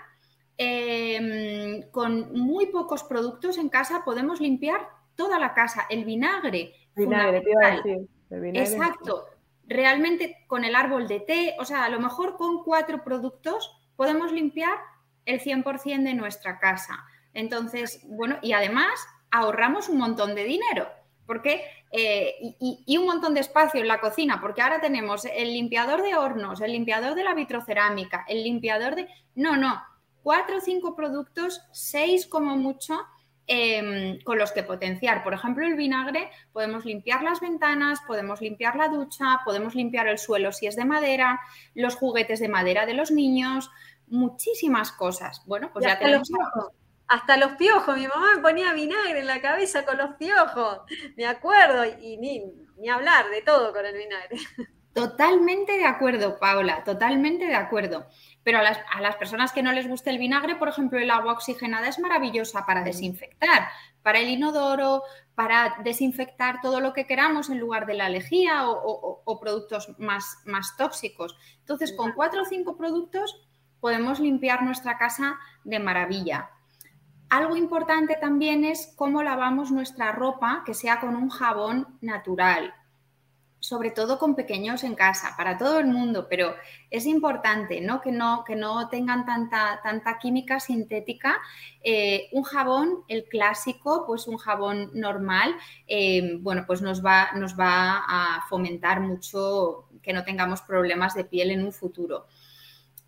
Speaker 6: eh, con muy pocos productos en casa podemos limpiar toda la casa. El vinagre.
Speaker 3: Vinagre, te iba a
Speaker 6: fundamental.
Speaker 3: decir. el vinagre.
Speaker 6: Exacto. Realmente con el árbol de té, o sea, a lo mejor con cuatro productos podemos limpiar el 100% de nuestra casa. Entonces, bueno, y además ahorramos un montón de dinero. Porque, eh, y un montón de espacio en la cocina, porque ahora tenemos el limpiador de hornos, el limpiador de la vitrocerámica, el limpiador de... No, no, cuatro o cinco productos, seis como mucho, em, con los que potenciar. Por ejemplo, el vinagre, podemos limpiar las ventanas, podemos limpiar la ducha, podemos limpiar el suelo si es de madera, los juguetes de madera de los niños, muchísimas cosas. Bueno, pues
Speaker 4: Y
Speaker 6: ya
Speaker 4: hasta los
Speaker 6: tenemos...
Speaker 4: piojos. Hasta los piojos. Mi mamá me ponía vinagre en la cabeza con los piojos. Me acuerdo. Y ni, ni hablar de todo con el vinagre.
Speaker 6: Totalmente de acuerdo, Paula, totalmente de acuerdo. Pero a las, a las personas que no les guste el vinagre, por ejemplo, el agua oxigenada es maravillosa para desinfectar, para el inodoro, para desinfectar todo lo que queramos en lugar de la lejía o, o- o productos más, más tóxicos. Entonces, con cuatro o cinco productos podemos limpiar nuestra casa de maravilla. Algo importante también es cómo lavamos nuestra ropa, que sea con un jabón natural sobre todo con pequeños en casa, para todo el mundo, pero es importante ¿no? Que, no, que no tengan tanta, tanta química sintética. Eh, un jabón, el clásico, pues un jabón normal, eh, bueno, pues nos va, nos va a fomentar mucho que no tengamos problemas de piel en un futuro.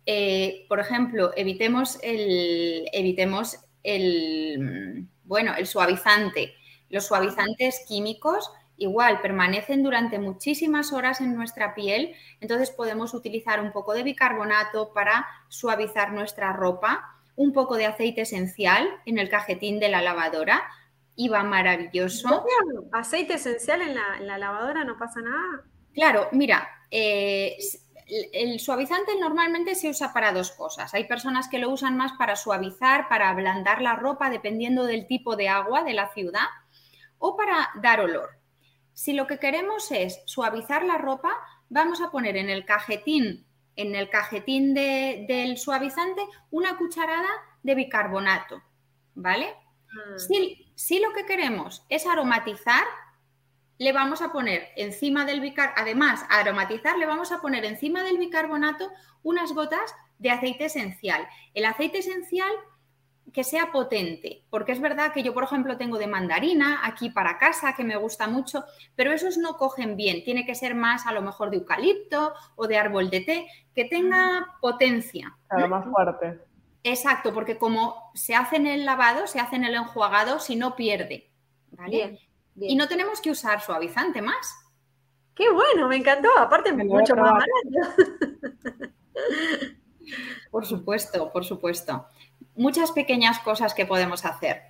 Speaker 6: Eh, por ejemplo, evitemos el, evitemos el, bueno, el suavizante. Los suavizantes químicos igual permanecen durante muchísimas horas en nuestra piel, entonces podemos utilizar un poco de bicarbonato para suavizar nuestra ropa, un poco de aceite esencial en el cajetín de la lavadora y va maravilloso.
Speaker 4: Aceite esencial en la, en la lavadora no pasa nada.
Speaker 6: Claro, mira, eh, el suavizante normalmente se usa para dos cosas. Hay personas que lo usan más para suavizar, para ablandar la ropa, dependiendo del tipo de agua de la ciudad, o para dar olor. Si lo que queremos es suavizar la ropa, vamos a poner en el cajetín, en el cajetín de, del suavizante, una cucharada de bicarbonato, ¿vale?
Speaker 4: Mm.
Speaker 6: Si, si lo que queremos es aromatizar, le vamos a poner encima del bicarbonato, además, a aromatizar, le vamos a poner encima del bicarbonato unas gotas de aceite esencial. El aceite esencial que sea potente, porque es verdad que yo, por ejemplo, tengo de mandarina aquí para casa, que me gusta mucho, pero esos no cogen bien, tiene que ser más a lo mejor de eucalipto o de árbol de té, que tenga potencia.
Speaker 3: Claro, más fuerte.
Speaker 6: Exacto, porque como se hace en el lavado, se hace en el enjuagado, si no pierde. ¿vale?
Speaker 4: Bien, bien.
Speaker 6: Y no tenemos que usar suavizante más.
Speaker 4: Qué bueno, me encantó. Aparte,
Speaker 3: Me
Speaker 4: mucho más barato.
Speaker 6: Por supuesto, por supuesto. Muchas pequeñas cosas que podemos hacer.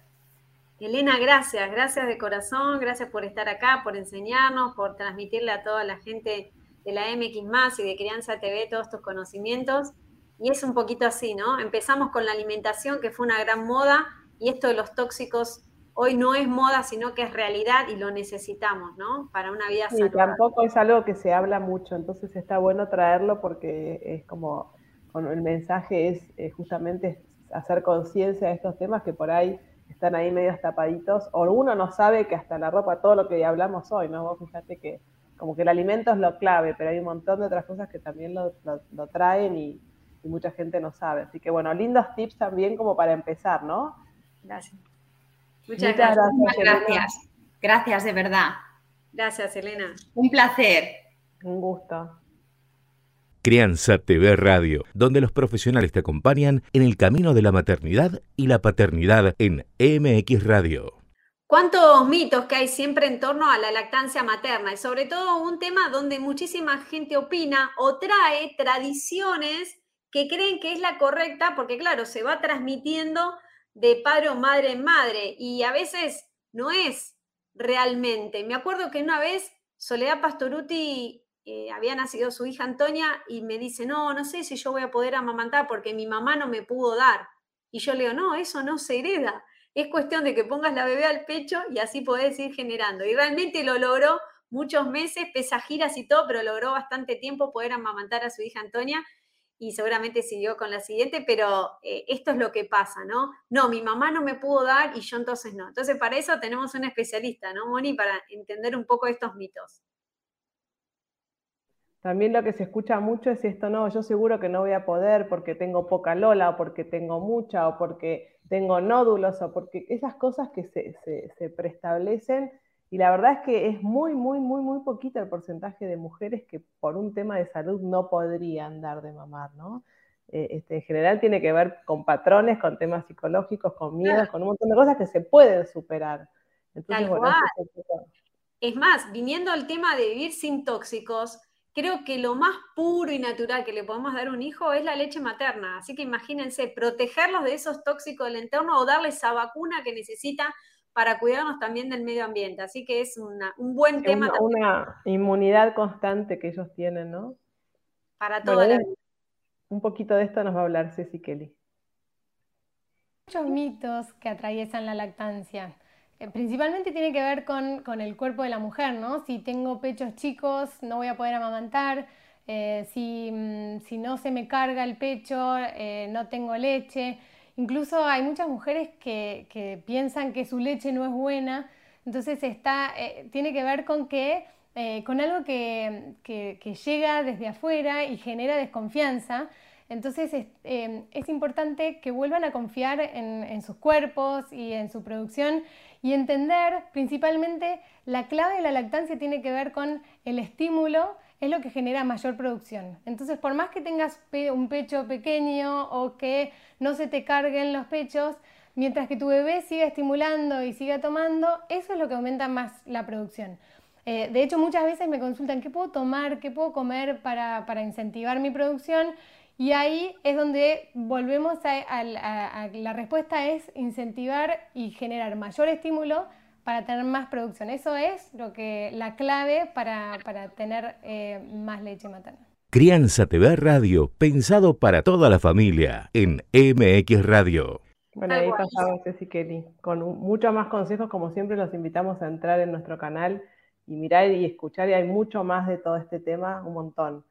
Speaker 4: Elena, gracias, gracias de corazón, gracias por estar acá, por enseñarnos, por transmitirle a toda la gente de la MX más y de Crianza TV todos estos conocimientos. Y es un poquito así, ¿no? Empezamos con la alimentación, que fue una gran moda, y esto de los tóxicos hoy no es moda, sino que es realidad y lo necesitamos, ¿no? Para una vida
Speaker 3: Sí,
Speaker 4: saludable.
Speaker 3: tampoco es algo que se habla mucho, entonces está bueno traerlo porque es como, con el mensaje es eh, justamente hacer conciencia de estos temas que por ahí están ahí medio tapaditos, o uno no sabe que hasta la ropa, todo lo que hablamos hoy, ¿no? Vos fíjate que como que el alimento es lo clave, pero hay un montón de otras cosas que también lo, lo- lo traen y, y mucha gente no sabe. Así que bueno, lindos tips también como para empezar, ¿no?
Speaker 4: Gracias. Muchas,
Speaker 3: Muchas
Speaker 4: gracias.
Speaker 3: gracias.
Speaker 6: Gracias. Gracias, de verdad.
Speaker 4: Gracias, Elena.
Speaker 6: Un placer.
Speaker 3: Un gusto.
Speaker 2: Crianza TV Radio, donde los profesionales te acompañan en el camino de la maternidad y la paternidad en MX Radio.
Speaker 4: ¿Cuántos mitos que hay siempre en torno a la lactancia materna? Y sobre todo un tema donde muchísima gente opina o trae tradiciones que creen que es la correcta, porque claro, se va transmitiendo de padre o madre en madre y a veces no es realmente. Me acuerdo que una vez Soledad Pastoruti eh, había nacido su hija Antonia y me dice, no, no sé si yo voy a poder amamantar porque mi mamá no me pudo dar. Y yo le digo, no, eso no se hereda. Es cuestión de que pongas la bebé al pecho y así podés ir generando. Y realmente lo logró muchos meses, pese a giras y todo, pero logró bastante tiempo poder amamantar a su hija Antonia y seguramente siguió con la siguiente, pero eh, esto es lo que pasa, ¿no? No, mi mamá no me pudo dar y yo entonces no. Entonces para eso tenemos un especialista, ¿no, Moni? Para entender un poco estos mitos.
Speaker 3: También lo que se escucha mucho es esto, no, yo seguro que no voy a poder porque tengo poca lola o porque tengo mucha o porque tengo nódulos o porque esas cosas que se, se, se preestablecen y la verdad es que es muy, muy, muy, muy poquito el porcentaje de mujeres que por un tema de salud no podrían dar de mamar, ¿no? Eh, este, en general tiene que ver con patrones, con temas psicológicos, con miedos, con un montón de cosas que se pueden superar. Entonces,
Speaker 4: Tal
Speaker 3: bueno,
Speaker 4: cual.
Speaker 3: Es
Speaker 4: más, viniendo al tema de vivir sin tóxicos, creo que lo más puro y natural que le podemos dar a un hijo es la leche materna. Así que imagínense, protegerlos de esos tóxicos del entorno o darles esa vacuna que necesita para cuidarnos también del medio ambiente. Así que es una- un buen
Speaker 3: Es
Speaker 4: tema
Speaker 3: una,
Speaker 4: también
Speaker 3: una inmunidad constante que ellos tienen, ¿no?
Speaker 4: para toda
Speaker 3: Bueno,
Speaker 4: la vida.
Speaker 3: un poquito de esto nos va a hablar Ceci Kelly.
Speaker 7: muchos mitos que atraviesan la lactancia. Eh, Principalmente tiene que ver con, con el cuerpo de la mujer, ¿no? Si tengo pechos chicos, no voy a poder amamantar. eh, si, mm, si no se me carga el pecho, eh, no tengo leche. Incluso hay muchas mujeres que, que piensan que su leche no es buena. Entonces está, tiene que ver con que con algo que, que- que llega desde afuera y genera desconfianza. Entonces es, es importante que vuelvan a confiar en, en sus cuerpos y en su producción y entender principalmente la clave de la lactancia tiene que ver con el estímulo, es lo que genera mayor producción. Entonces por más que tengas un pecho pequeño o que no se te carguen los pechos, mientras que tu bebé siga estimulando y siga tomando, eso es lo que aumenta más la producción. Eh, de hecho, muchas veces me consultan qué puedo tomar, qué puedo comer para, para incentivar mi producción y ahí es donde volvemos a, a- a- a- la respuesta es incentivar y generar mayor estímulo para tener más producción. Eso es lo que la clave para, para tener eh, más leche materna.
Speaker 2: Crianza TV Radio, pensado para toda la familia en MX Radio.
Speaker 3: Bueno, ahí pasaba Ceci Kelly. Con muchos más consejos, como siempre, los invitamos a entrar en nuestro canal y mirar y escuchar, y hay mucho más de todo este tema, un montón.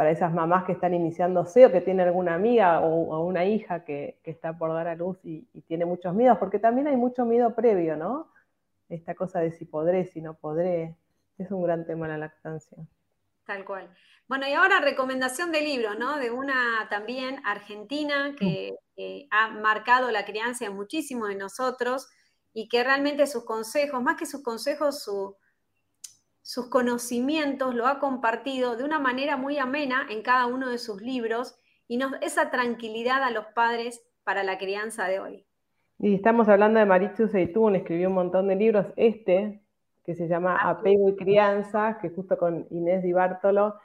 Speaker 3: Para esas mamás que están iniciándose o que tienen alguna amiga o, o una hija que, que está por dar a luz y, y tiene muchos miedos, porque también hay mucho miedo previo, ¿no? Esta cosa de si podré, si no podré, es un gran tema la lactancia.
Speaker 4: Tal cual. Bueno, y ahora recomendación de libro, ¿no? De una también argentina que, que ha marcado la crianza de muchísimos de nosotros y que realmente sus consejos, más que sus consejos, su- sus conocimientos lo ha compartido de una manera muy amena en cada uno de sus libros y nos da esa tranquilidad a los padres para la crianza de hoy.
Speaker 3: Y estamos hablando de Marichu Seitún, escribió un montón de libros. Este, que se llama Apego y Crianza, que justo con Inés Di Bartolo,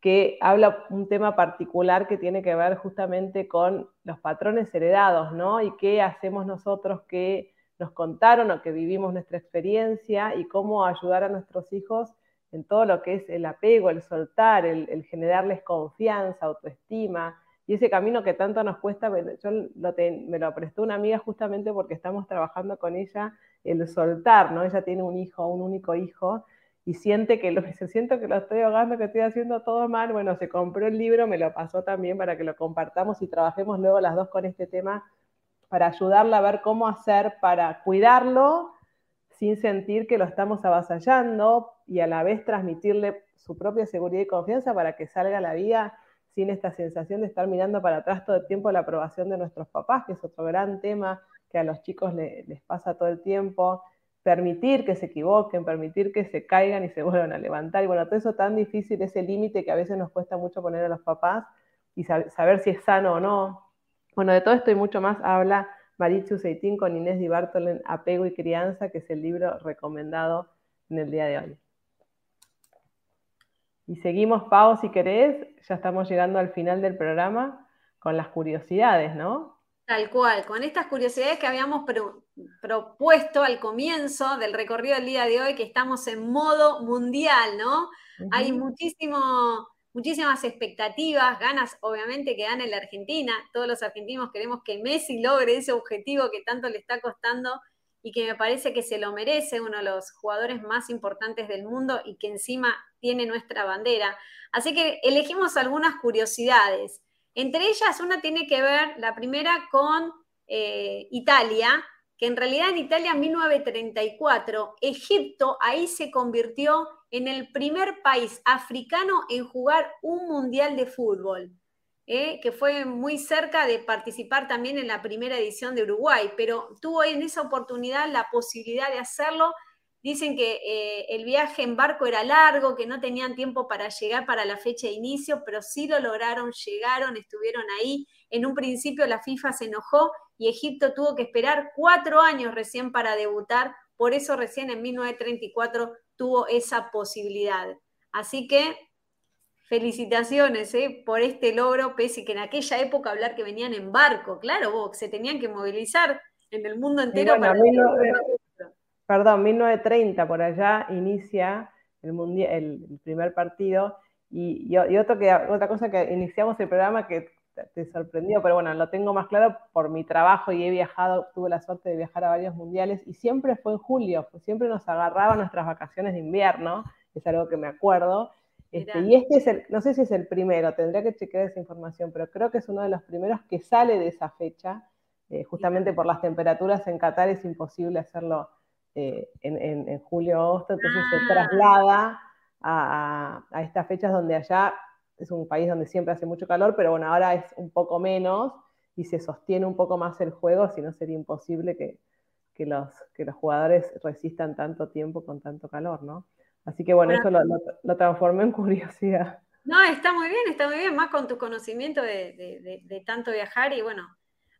Speaker 3: que habla un tema particular que tiene que ver justamente con los patrones heredados, ¿no? Y qué hacemos nosotros que nos contaron o que vivimos nuestra experiencia y cómo ayudar a nuestros hijos en todo lo que es el apego, el soltar, el, generarles confianza, autoestima, y ese camino que tanto nos cuesta, yo me lo prestó una amiga justamente porque estamos trabajando con ella el soltar, ¿no? Ella tiene un hijo, un único hijo, y siente que lo se siento que lo estoy ahogando, que estoy haciendo todo mal. Bueno, se compró el libro, me lo pasó también para que lo compartamos y trabajemos luego las dos con este tema para ayudarla a ver cómo hacer para cuidarlo sin sentir que lo estamos avasallando y a la vez transmitirle su propia seguridad y confianza para que salga a la vida sin esta sensación de estar mirando para atrás todo el tiempo la aprobación de nuestros papás, que es otro gran tema que a los chicos les pasa todo el tiempo, permitir que se equivoquen, permitir que se caigan y se vuelvan a levantar. Y bueno, todo eso tan difícil, ese límite que a veces nos cuesta mucho poner a los papás y saber si es sano o no. Bueno, de todo esto y mucho más habla Marichu Seitín con Inés Di Bartol Apego y Crianza, que es el libro recomendado en el día de hoy. Y seguimos, Pau, si querés, ya estamos llegando al final del programa con las curiosidades, ¿no?
Speaker 4: Tal cual, con estas curiosidades que habíamos propuesto al comienzo del recorrido del día de hoy, que estamos en modo mundial, ¿no? Hay muchísimo, muchísimas expectativas, ganas obviamente que gane la Argentina. Todos los argentinos queremos que Messi logre ese objetivo que tanto le está costando y que me parece que se lo merece, uno de los jugadores más importantes del mundo y que encima tiene nuestra bandera. Así que elegimos algunas curiosidades. Entre ellas, una tiene que ver, la primera, con eh, Italia, que en realidad en Italia en 1934, Egipto ahí se convirtió en el primer país africano en jugar un mundial de fútbol. ¿eh? que fue muy cerca de participar también en la primera edición de Uruguay, pero tuvo en esa oportunidad la posibilidad de hacerlo. Dicen que eh, el viaje en barco era largo, que no tenían tiempo para llegar para la fecha de inicio, pero sí lo lograron, llegaron, estuvieron ahí. En un principio la FIFA se enojó y Egipto tuvo que esperar cuatro años recién para debutar, por eso recién en 1934 tuvo esa posibilidad. Así que Felicitaciones ¿eh? por este logro, pese que en aquella época hablar que venían en barco, claro, vos, se tenían que movilizar en el mundo entero para...
Speaker 3: perdón, 1930 por allá inicia el, mundial, el, primer partido y, y, otro que, otra cosa que iniciamos el programa que te sorprendió, pero bueno, lo tengo más claro por mi trabajo y he viajado, tuve la suerte de viajar a varios mundiales y siempre fue en julio, pues siempre nos agarraba nuestras vacaciones de invierno, es algo que me acuerdo, este, y este es el, no sé si es el primero, tendría que chequear esa información, pero creo que es uno de los primeros que sale de esa fecha, eh, justamente por las temperaturas en Qatar es imposible hacerlo eh, en, julio o agosto, entonces se ah. traslada a, a, estas fechas donde allá es un país donde siempre hace mucho calor, pero bueno, ahora es un poco menos y se sostiene un poco más el juego, si no sería imposible que, que, los, que los jugadores resistan tanto tiempo con tanto calor, ¿no? Así que bueno, eso lo, lo, transformé en curiosidad.
Speaker 4: No, está muy bien, está muy bien, más con tu conocimiento de, tanto viajar y bueno,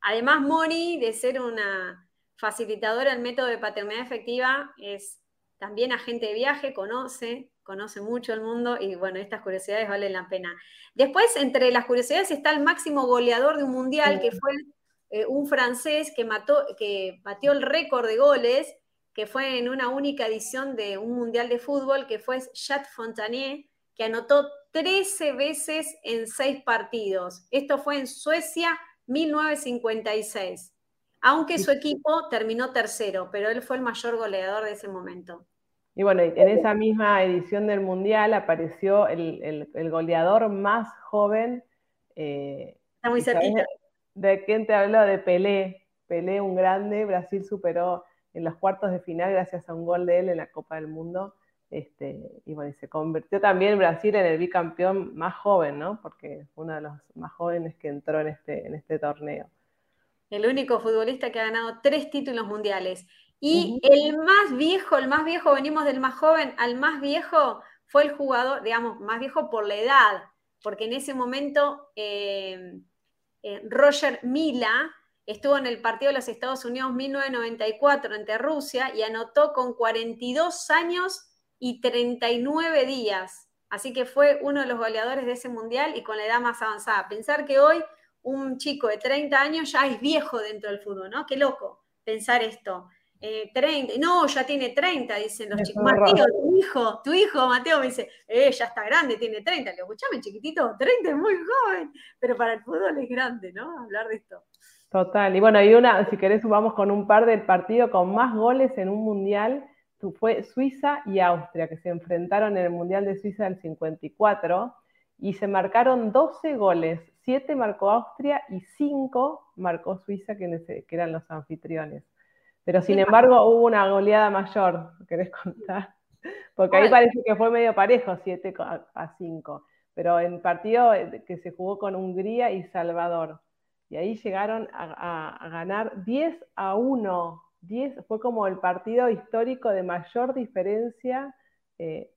Speaker 4: además Moni, de ser una facilitadora del método de paternidad efectiva, es también agente de viaje, conoce, conoce mucho el mundo y bueno, estas curiosidades valen la pena. Después, entre las curiosidades está el máximo goleador de un mundial, que fue eh, un francés que, mató, que batió el récord de goles que fue en una única edición de un Mundial de Fútbol, que fue Chat Fontanier, que anotó 13 veces en 6 partidos. Esto fue en Suecia 1956. Aunque su equipo terminó tercero, pero él fue el mayor goleador de ese momento.
Speaker 3: Y bueno, en esa misma edición del Mundial apareció el, goleador más joven.
Speaker 4: Eh, Está muy cerquita.
Speaker 3: ¿De quién te habló? De Pelé. Pelé, un grande. Brasil superó en los cuartos de final gracias a un gol de él en la Copa del Mundo. Este, y bueno, se convirtió también Brasil en el bicampeón más joven, ¿no? Porque fue uno de los más jóvenes que entró en este, en este torneo.
Speaker 4: El único futbolista que ha ganado tres títulos mundiales. Y el más viejo, el más viejo, venimos del más joven al más viejo, fue el jugador, digamos, más viejo por la edad, porque en ese momento eh, eh, Roger Mila Estuvo en el partido de los Estados Unidos 1994 ante Rusia y anotó con 42 años y 39 días. Así que fue uno de los goleadores de ese mundial y con la edad más avanzada. Pensar que hoy un chico de 30 años ya es viejo dentro del fútbol, ¿no? Qué loco pensar esto. 30, eh, no, ya tiene 30, dicen los chicos. Mateo, tu hijo, tu hijo, Mateo, me dice, eh, ya está grande, tiene 30. Le digo, escuchame, chiquitito, 30 es muy joven, pero para el fútbol es grande, ¿no? Hablar de esto.
Speaker 3: Total. Y bueno, y una, si querés, vamos con un par del partido con más goles en un mundial. Fue Suiza y Austria, que se enfrentaron en el Mundial de Suiza del 54 y se marcaron 12 goles. 7 marcó Austria y 5 marcó Suiza, que, eran los anfitriones. Pero sin embargo hubo una goleada mayor, ¿querés contar? Porque ahí parece que fue medio parejo, 7 a 5. Pero en partido eh, que se jugó con Hungría y Salvador. y ahí llegaron a, ganar 10 a 1. 10, fue como el partido histórico de mayor diferencia eh,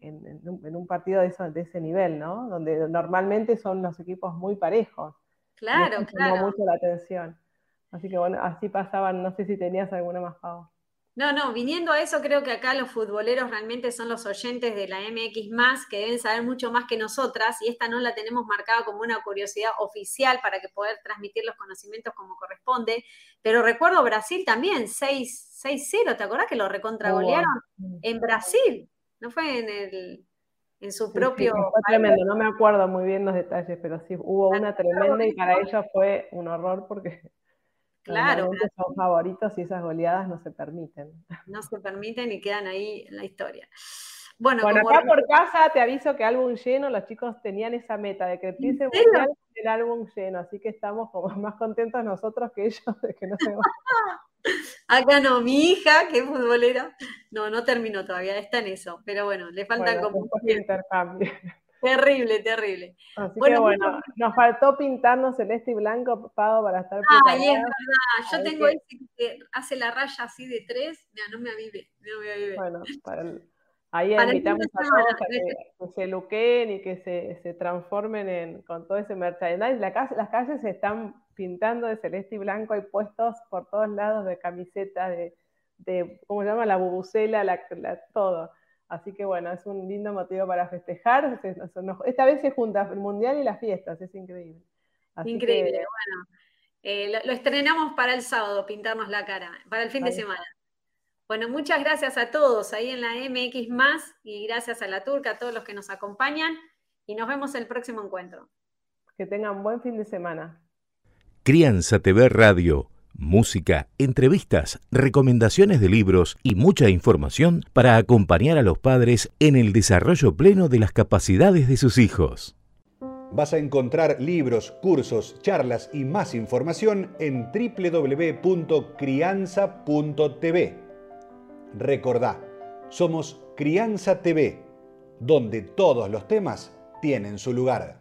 Speaker 3: en, un partido de, de, ese nivel, ¿no? Donde normalmente son los equipos muy parejos.
Speaker 4: Claro, claro.
Speaker 3: mucho la atención. Así que bueno, así pasaban, no sé si tenías alguna más, Pau.
Speaker 4: No, no, viniendo a eso, creo que acá los futboleros realmente son los oyentes de la MX, que deben saber mucho más que nosotras, y esta no la tenemos marcada como una curiosidad oficial para que poder transmitir los conocimientos como corresponde. Pero recuerdo Brasil también, 6-0, ¿te acordás que lo recontragolearon en Brasil? ¿No fue en el en su propio.
Speaker 3: fue tremendo, no me acuerdo muy bien los detalles, pero sí hubo una tremenda y para ellos fue un horror porque
Speaker 4: Claro.
Speaker 3: Son favoritos y esas goleadas no se permiten.
Speaker 4: No se permiten y quedan ahí en la historia. Bueno,
Speaker 3: acá por casa te aviso que álbum lleno, los chicos tenían esa meta de que el mundial el álbum lleno, así que estamos como más contentos nosotros que ellos de que no se
Speaker 4: Acá no, mi hija, que es futbolera, no, no terminó todavía, está en eso, pero bueno, le faltan como... Un
Speaker 3: intercambio.
Speaker 4: Terrible, terrible.
Speaker 3: Así bueno, que bueno, nos faltó pintarnos celeste y blanco, Pago, para estar
Speaker 4: Ay, es verdad. Yo tengo ese que hace la raya así de tres, Mira, no me avive, no me avive.
Speaker 3: Bueno, para ahí invitamos a todos a que, se luquen y que se, se transformen en, con todo ese merchandise. La las calles se están pintando de celeste y blanco, hay puestos por todos lados de camisetas, de, de ¿cómo se llama? La bubucela, la, todo. Así que bueno, es un lindo motivo para festejar. Esta vez se junta el mundial y las fiestas, es increíble.
Speaker 4: increíble, bueno. Eh, lo, estrenamos para el sábado, pintarnos la cara, para el fin de semana. Bueno, muchas gracias a todos ahí en la MX más y gracias a la Turca, a todos los que nos acompañan y nos vemos el próximo encuentro.
Speaker 3: Que tengan buen fin de semana.
Speaker 2: Crianza TV Radio música, entrevistas, recomendaciones de libros y mucha información para acompañar a los padres en el desarrollo pleno de las capacidades de sus hijos.
Speaker 1: Vas a encontrar libros, cursos, charlas y más información en www.crianza.tv. Recordá, somos Crianza TV, donde todos los temas tienen su lugar.